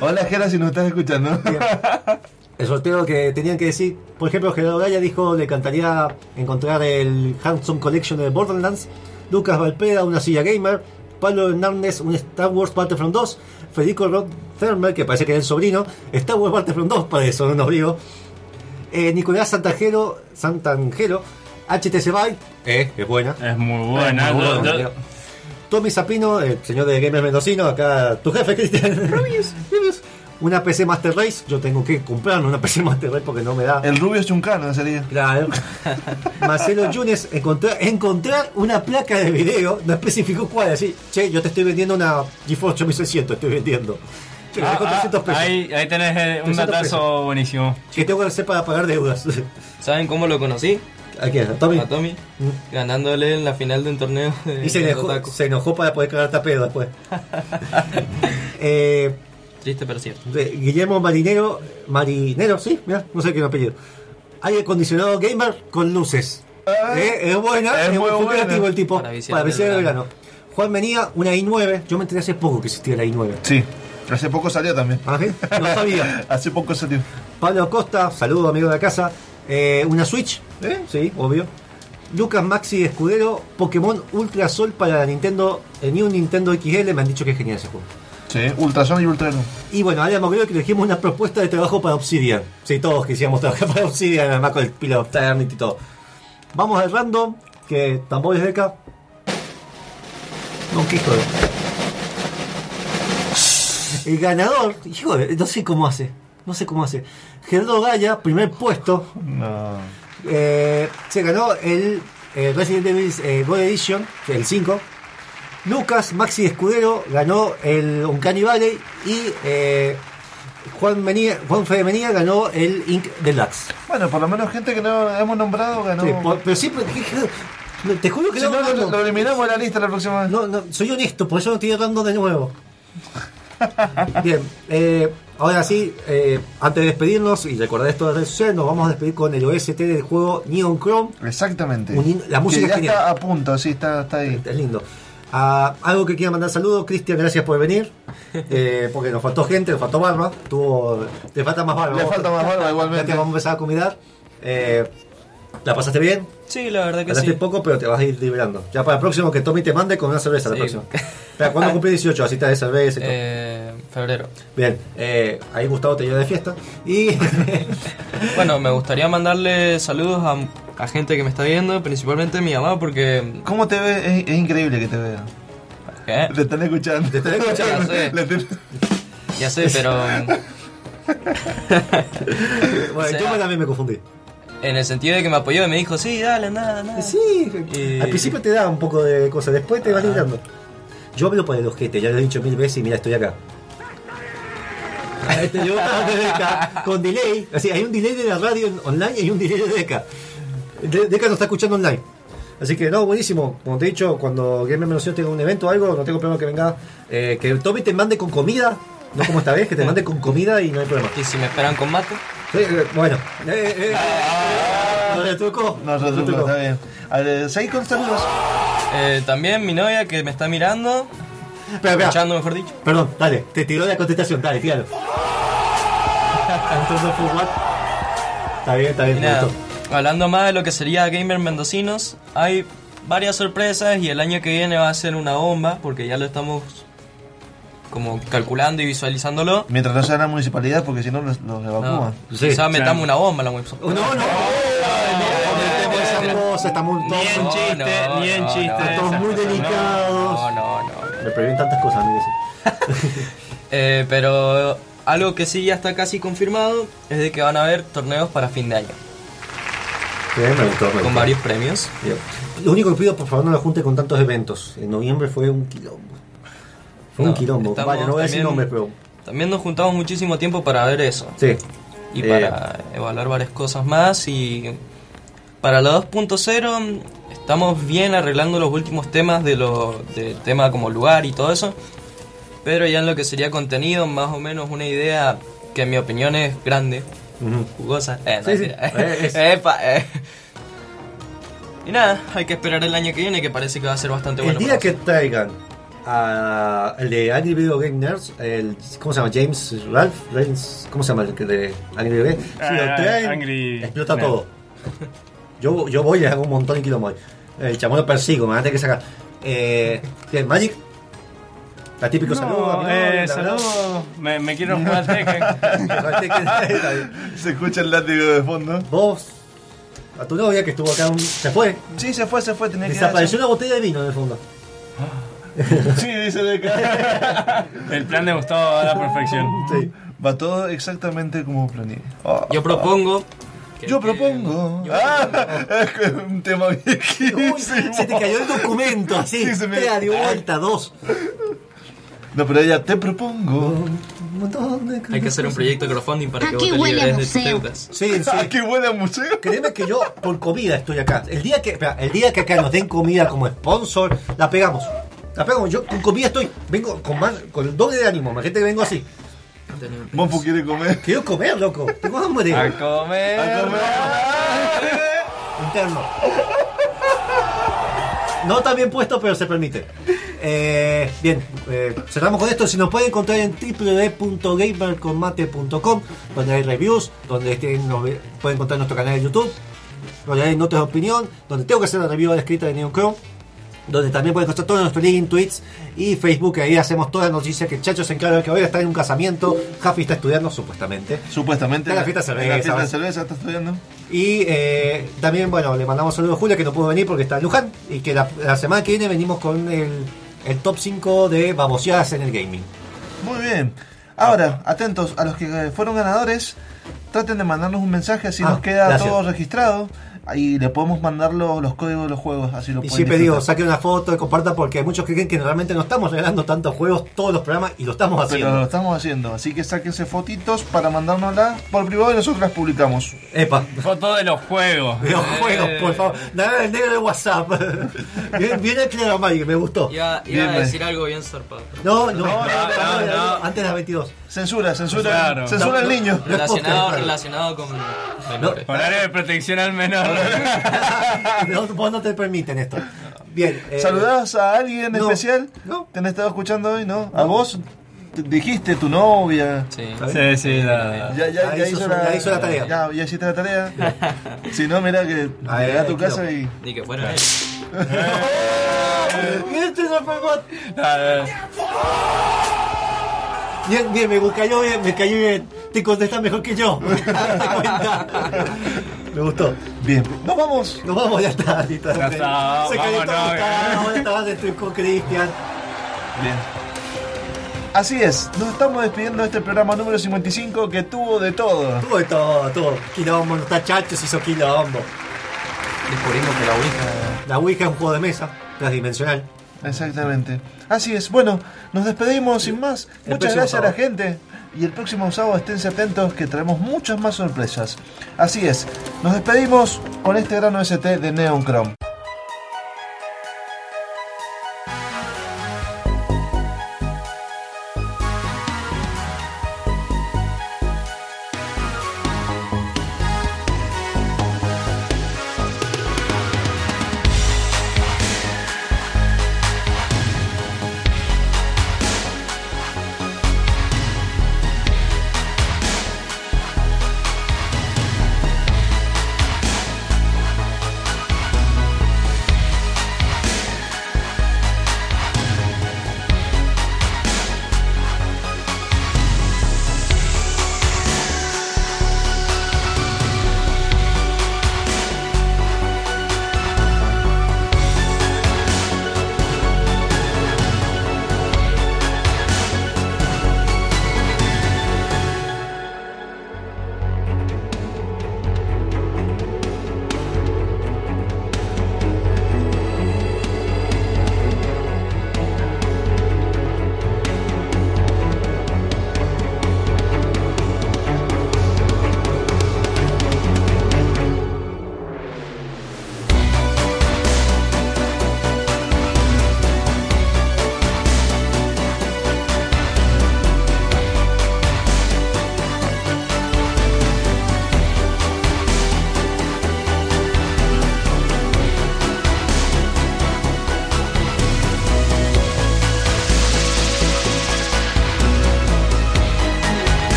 Hola, Jera, si nos estás escuchando. El sorteo que tenían que decir, por ejemplo, Gerardo Gaya dijo le encantaría encontrar el Handsome Collection de Borderlands, Lucas Valpera, una silla gamer, Pablo Hernández, un Star Wars Battlefront 2, Federico Rod Thermer, que parece que es el sobrino, Star Wars Battlefront 2, para eso no nos digo, eh, Nicolás Santangelo, Santangelo, HTC Byte, eh, es buena, Es muy buena. Es muy Yo- buena. yo- Tommy Zapino, el señor de Gamer Mendocino, acá tu jefe, Cristian. Rubius, Rubius. Una PC Master Race, yo tengo que comprarme una PC Master Race porque no me da. El rubio es chuncano sería. Claro. Marcelo Yunes, encontrar, encontrar una placa de video, no especificó cuál, así, che, yo te estoy vendiendo una GeForce 8600, estoy vendiendo. Che, Ah, dejó ah, 300 pesos. ahí, ahí tenés eh, un 300 datazo pesos. buenísimo. Que tengo que hacer para pagar deudas. ¿Saben cómo lo conocí? ¿A quién? ¿A Tommy? A Tommy. Ganándole en la final de un torneo de Y se enojó, Otaku. se enojó para poder cagarte a pedo después. eh, Triste pero cierto. Guillermo Marinero, Marinero, sí, mira, no sé qué apellido. Aire acondicionado gamer con luces. Eh, es buena, es es, muy muy creativo el tipo Para viciar el el verano. verano. Juan Menía, una i9. Yo me enteré hace poco que existía la i9. Sí. Hace poco salió también. ¿Ah, sí? No sabía. Hace poco salió. Pablo Costa, saludo amigo de la casa. Eh, una Switch, ¿Eh? sí, obvio. Lucas Maxi Escudero, Pokémon Ultra Sol para la Nintendo, el New Nintendo XL, me han dicho que es genial ese juego. Sí, Ultrason y Ultrano. Y bueno, ahora acuerdo que elegimos una propuesta de trabajo para Obsidian. Sí, todos quisiéramos trabajar para Obsidian, además con el Pillar of Eternity y todo. Vamos al random, que tambores de acá. No, qué hijo de- El ganador, hijo de- no sé cómo hace, no sé cómo hace. Gerardo Gaya, primer puesto, No. eh, se ganó el eh, Resident Evil eh, Gold Edition, el 5. Lucas Maxi Escudero ganó el Uncanny Valley y eh, Juan, Menía, Juan Fede Menía ganó el Inc. Deluxe. Bueno, por lo menos gente que no hemos nombrado ganó. Sí, por- pero siempre, no, te juro que Si no, no, lo, eliminamos de la lista la próxima vez. no, no, soy honesto, por eso no estoy dando de nuevo. Bien, eh, ahora sí, eh, antes de despedirnos y recordar esto de redes sociales, nos vamos a despedir con el OST del juego Neon Chrome. Exactamente. Un la música que ya es genial. está a punto, sí, está, está ahí. Es lindo. Ah, algo que quiera mandar saludos, Cristian, gracias por venir. Eh, porque nos faltó gente, nos faltó barba. Tuvo, te falta más barba. Le falta más barba Ya igualmente. te vamos a empezar a comidar. Eh, ¿La pasaste bien? Sí, la verdad que Hablaste sí. poco, pero te vas a ir liberando. Ya para el próximo que Tommy te mande con una cerveza. La Sí. próxima. Espera, ¿cuándo cumplí 18? Así te de cerveza y todo. Eh, febrero. Bien, eh, ahí Gustavo te lleva de fiesta. Y. Bueno, me gustaría mandarle saludos a, a gente que me está viendo, principalmente mi mamá, porque. ¿Cómo te ve? Es, es increíble que te vea. ¿Qué? Te están escuchando. Te están escuchando. Le ten- Ya sé, pero. bueno, O sea- yo también me confundí. En el sentido de que me apoyó y me dijo, sí, dale, nada, nada. Sí, Y- al principio te da un poco de cosas, después te vas librando. Yo hablo por el ojete, ya lo he dicho mil veces y mira, estoy acá. Este, yo acá, con delay. Así, hay un delay de la radio online y hay un delay de Deca. De- Deca nos está escuchando online. Así que no, buenísimo. Como te he dicho, cuando Game Mención tenga un evento o algo, no tengo problema que venga. eh, que Tommy te mande con comida. No como esta vez, que te mande con comida y no hay problema. Y si me esperan con mate. Sí, bueno. Eh, eh, eh, no le tocó. No, le no, está bien. A ver, seguí con saludos. Eh, también mi novia que me está mirando, Espera, espera. escuchando mejor dicho. Perdón, dale, te tiró la contestación, dale, tíralo. Entonces fue what? Está bien, está bien, nada, hablando más de lo que sería Gamer Mendocinos, hay varias sorpresas y el año que viene va a ser una bomba porque ya lo estamos como calculando y visualizándolo. Mientras no sea la municipalidad, porque si no los, los evacúan. No, quizás metamos una bomba en la website. No, no, no, cosas, estamos Ni en chiste, ni chiste. estamos muy delicados. No, no, no. Me prohíben tantas cosas. Eh, pero algo que sí ya está casi confirmado es de que van a haber torneos para fin de año Me gustó, me gustó. con varios premios. Bien. Lo único que pido, por favor, no lo junte con tantos eventos. En noviembre fue un quilombo. Fue un quilombo. estamos Vaya, no voy a decir también- nombres, pero. También nos juntamos muchísimo tiempo para ver eso. Sí. y Eh, para evaluar varias cosas más y para la 2.0 mm, estamos bien arreglando los últimos temas de lo de tema como lugar y todo eso pero ya en lo que sería contenido más o menos una idea que en mi opinión es grande jugosa eh, no, Sí, sí. Eh, Epa, eh. y nada hay que esperar el año que viene que parece que va a ser bastante El bueno día para que traigan a el de Angry Video Game Nerds, el, ¿cómo se llama? James Ralph, Reigns, ¿cómo se llama el que de Angry Video Game? Si Ah, lo traen, Angry explota Nerd. todo. Yo, yo voy y hago un montón de kilómetros. El chamón lo persigo, me van a tener que sacar. Eh, ¿qué, Magic? La típico saludo. No, novia, eh, saludo. Me, me quiero jugar al Tekken. Se escucha el látigo de fondo. Vos, a tu novia que estuvo acá, un- se fue. Sí, se fue, se fue. Tenía que Desapareció una botella de vino en el fondo. Sí, dice de acá. El plan de Gustavo va a la perfección. Sí. Va todo exactamente como planeé. Oh, yo propongo que- Yo que- propongo. yo- Ah, es que es un tema viejísimo. Uy, se te cayó el documento así. Sí, se me- Te dio vuelta dos. No, pero ella te propongo. Hay que hacer un proyecto de crowdfunding para que vos te huele a liberes de tus deudas Sí, sí. Ah, qué buena museo. Créeme que yo por comida estoy acá. El día que, espera, el día que acá nos den comida como sponsor, la pegamos. La pegamos. Yo con comida estoy, vengo con más, con el doble de ánimo. Imagínate que vengo así. Monfu quiere comer. Quiero comer, loco. Tengo hambre. A comer. A comer. Interno. No tan bien puesto, pero se permite. Eh, bien, eh, cerramos con esto. Si nos pueden encontrar en www.gamerconmate.com, donde hay reviews, donde este, nos pueden encontrar nuestro canal de YouTube, donde hay notas de opinión, donde tengo que hacer la review escrita de Neon Chrome, donde también pueden encontrar todos nuestros links, tweets y Facebook. Ahí hacemos todas las noticias que el Chacho se encarga de que hoy está en un casamiento. Jafi está estudiando, supuestamente. Supuestamente. Está en la fiesta de cerveza, en La fiesta de cerveza está estudiando. Y eh, también, bueno, le mandamos saludos a Julia que no pudo venir porque está en Luján. Y que la, la semana que viene venimos con el, el top 5 de baboseadas en el gaming. Muy bien. Ahora, atentos a los que fueron ganadores. Traten de mandarnos un mensaje así Ah, nos queda gracias. todo registrado. Ahí le podemos mandar los, los códigos de los juegos. Así lo Y pueden siempre digo, disfrutar. saquen una foto y compartan porque hay muchos que creen que realmente no estamos regalando tantos juegos todos los programas y lo estamos Pero lo haciendo. estamos haciendo. Así que sáquense fotitos para mandárnoslas por privado y nosotros las publicamos. Epa, Foto de los juegos. de los juegos, Eh. por favor. Nada el negro de WhatsApp. bien, bien claro, Mike, me gustó. Iba, iba Bien, a bien. decir algo bien zarpado. No, no, no, no, no, no. antes de las 22. Censura, censura. Claro. Censura al niño. Relacionado, relacionado con menores. Horario de protección al menor. No, vos no te permiten esto. Bien. eh, ¿Saludás a alguien no, especial? no. ¿Te han estado escuchando hoy? ¿No? ¿A vos? Te- Dijiste tu novia. Sí. Sí, sí, la... Ya, ya, Ya ya hizo su- la, ya hizo la tarea. Ya, ya hiciste la tarea. si no, mira que a tu casa y. Ni que fuera él. Este bot. Ah, Bien, bien, me cayó bien, me cayó bien. Te contestas mejor que yo. Me gustó. Bien, nos vamos. Nos vamos, ya está. listo. Ya está, Se está, ya está, estoy con Cristian. Bien. Así es, nos estamos despidiendo de este programa número 55 que tuvo de todo. Tuvo de todo, todo. Quilombo, los tachachos hizo quilombo. Descubrimos que la Ouija. La Ouija es un juego de mesa, transdimensional. Exactamente. Así es. Bueno, nos despedimos sin más. El Muchas gracias a la gente. Y el próximo sábado esténse atentos que traemos muchas más sorpresas. Así es. Nos despedimos con este grano ST de Neon Chrome.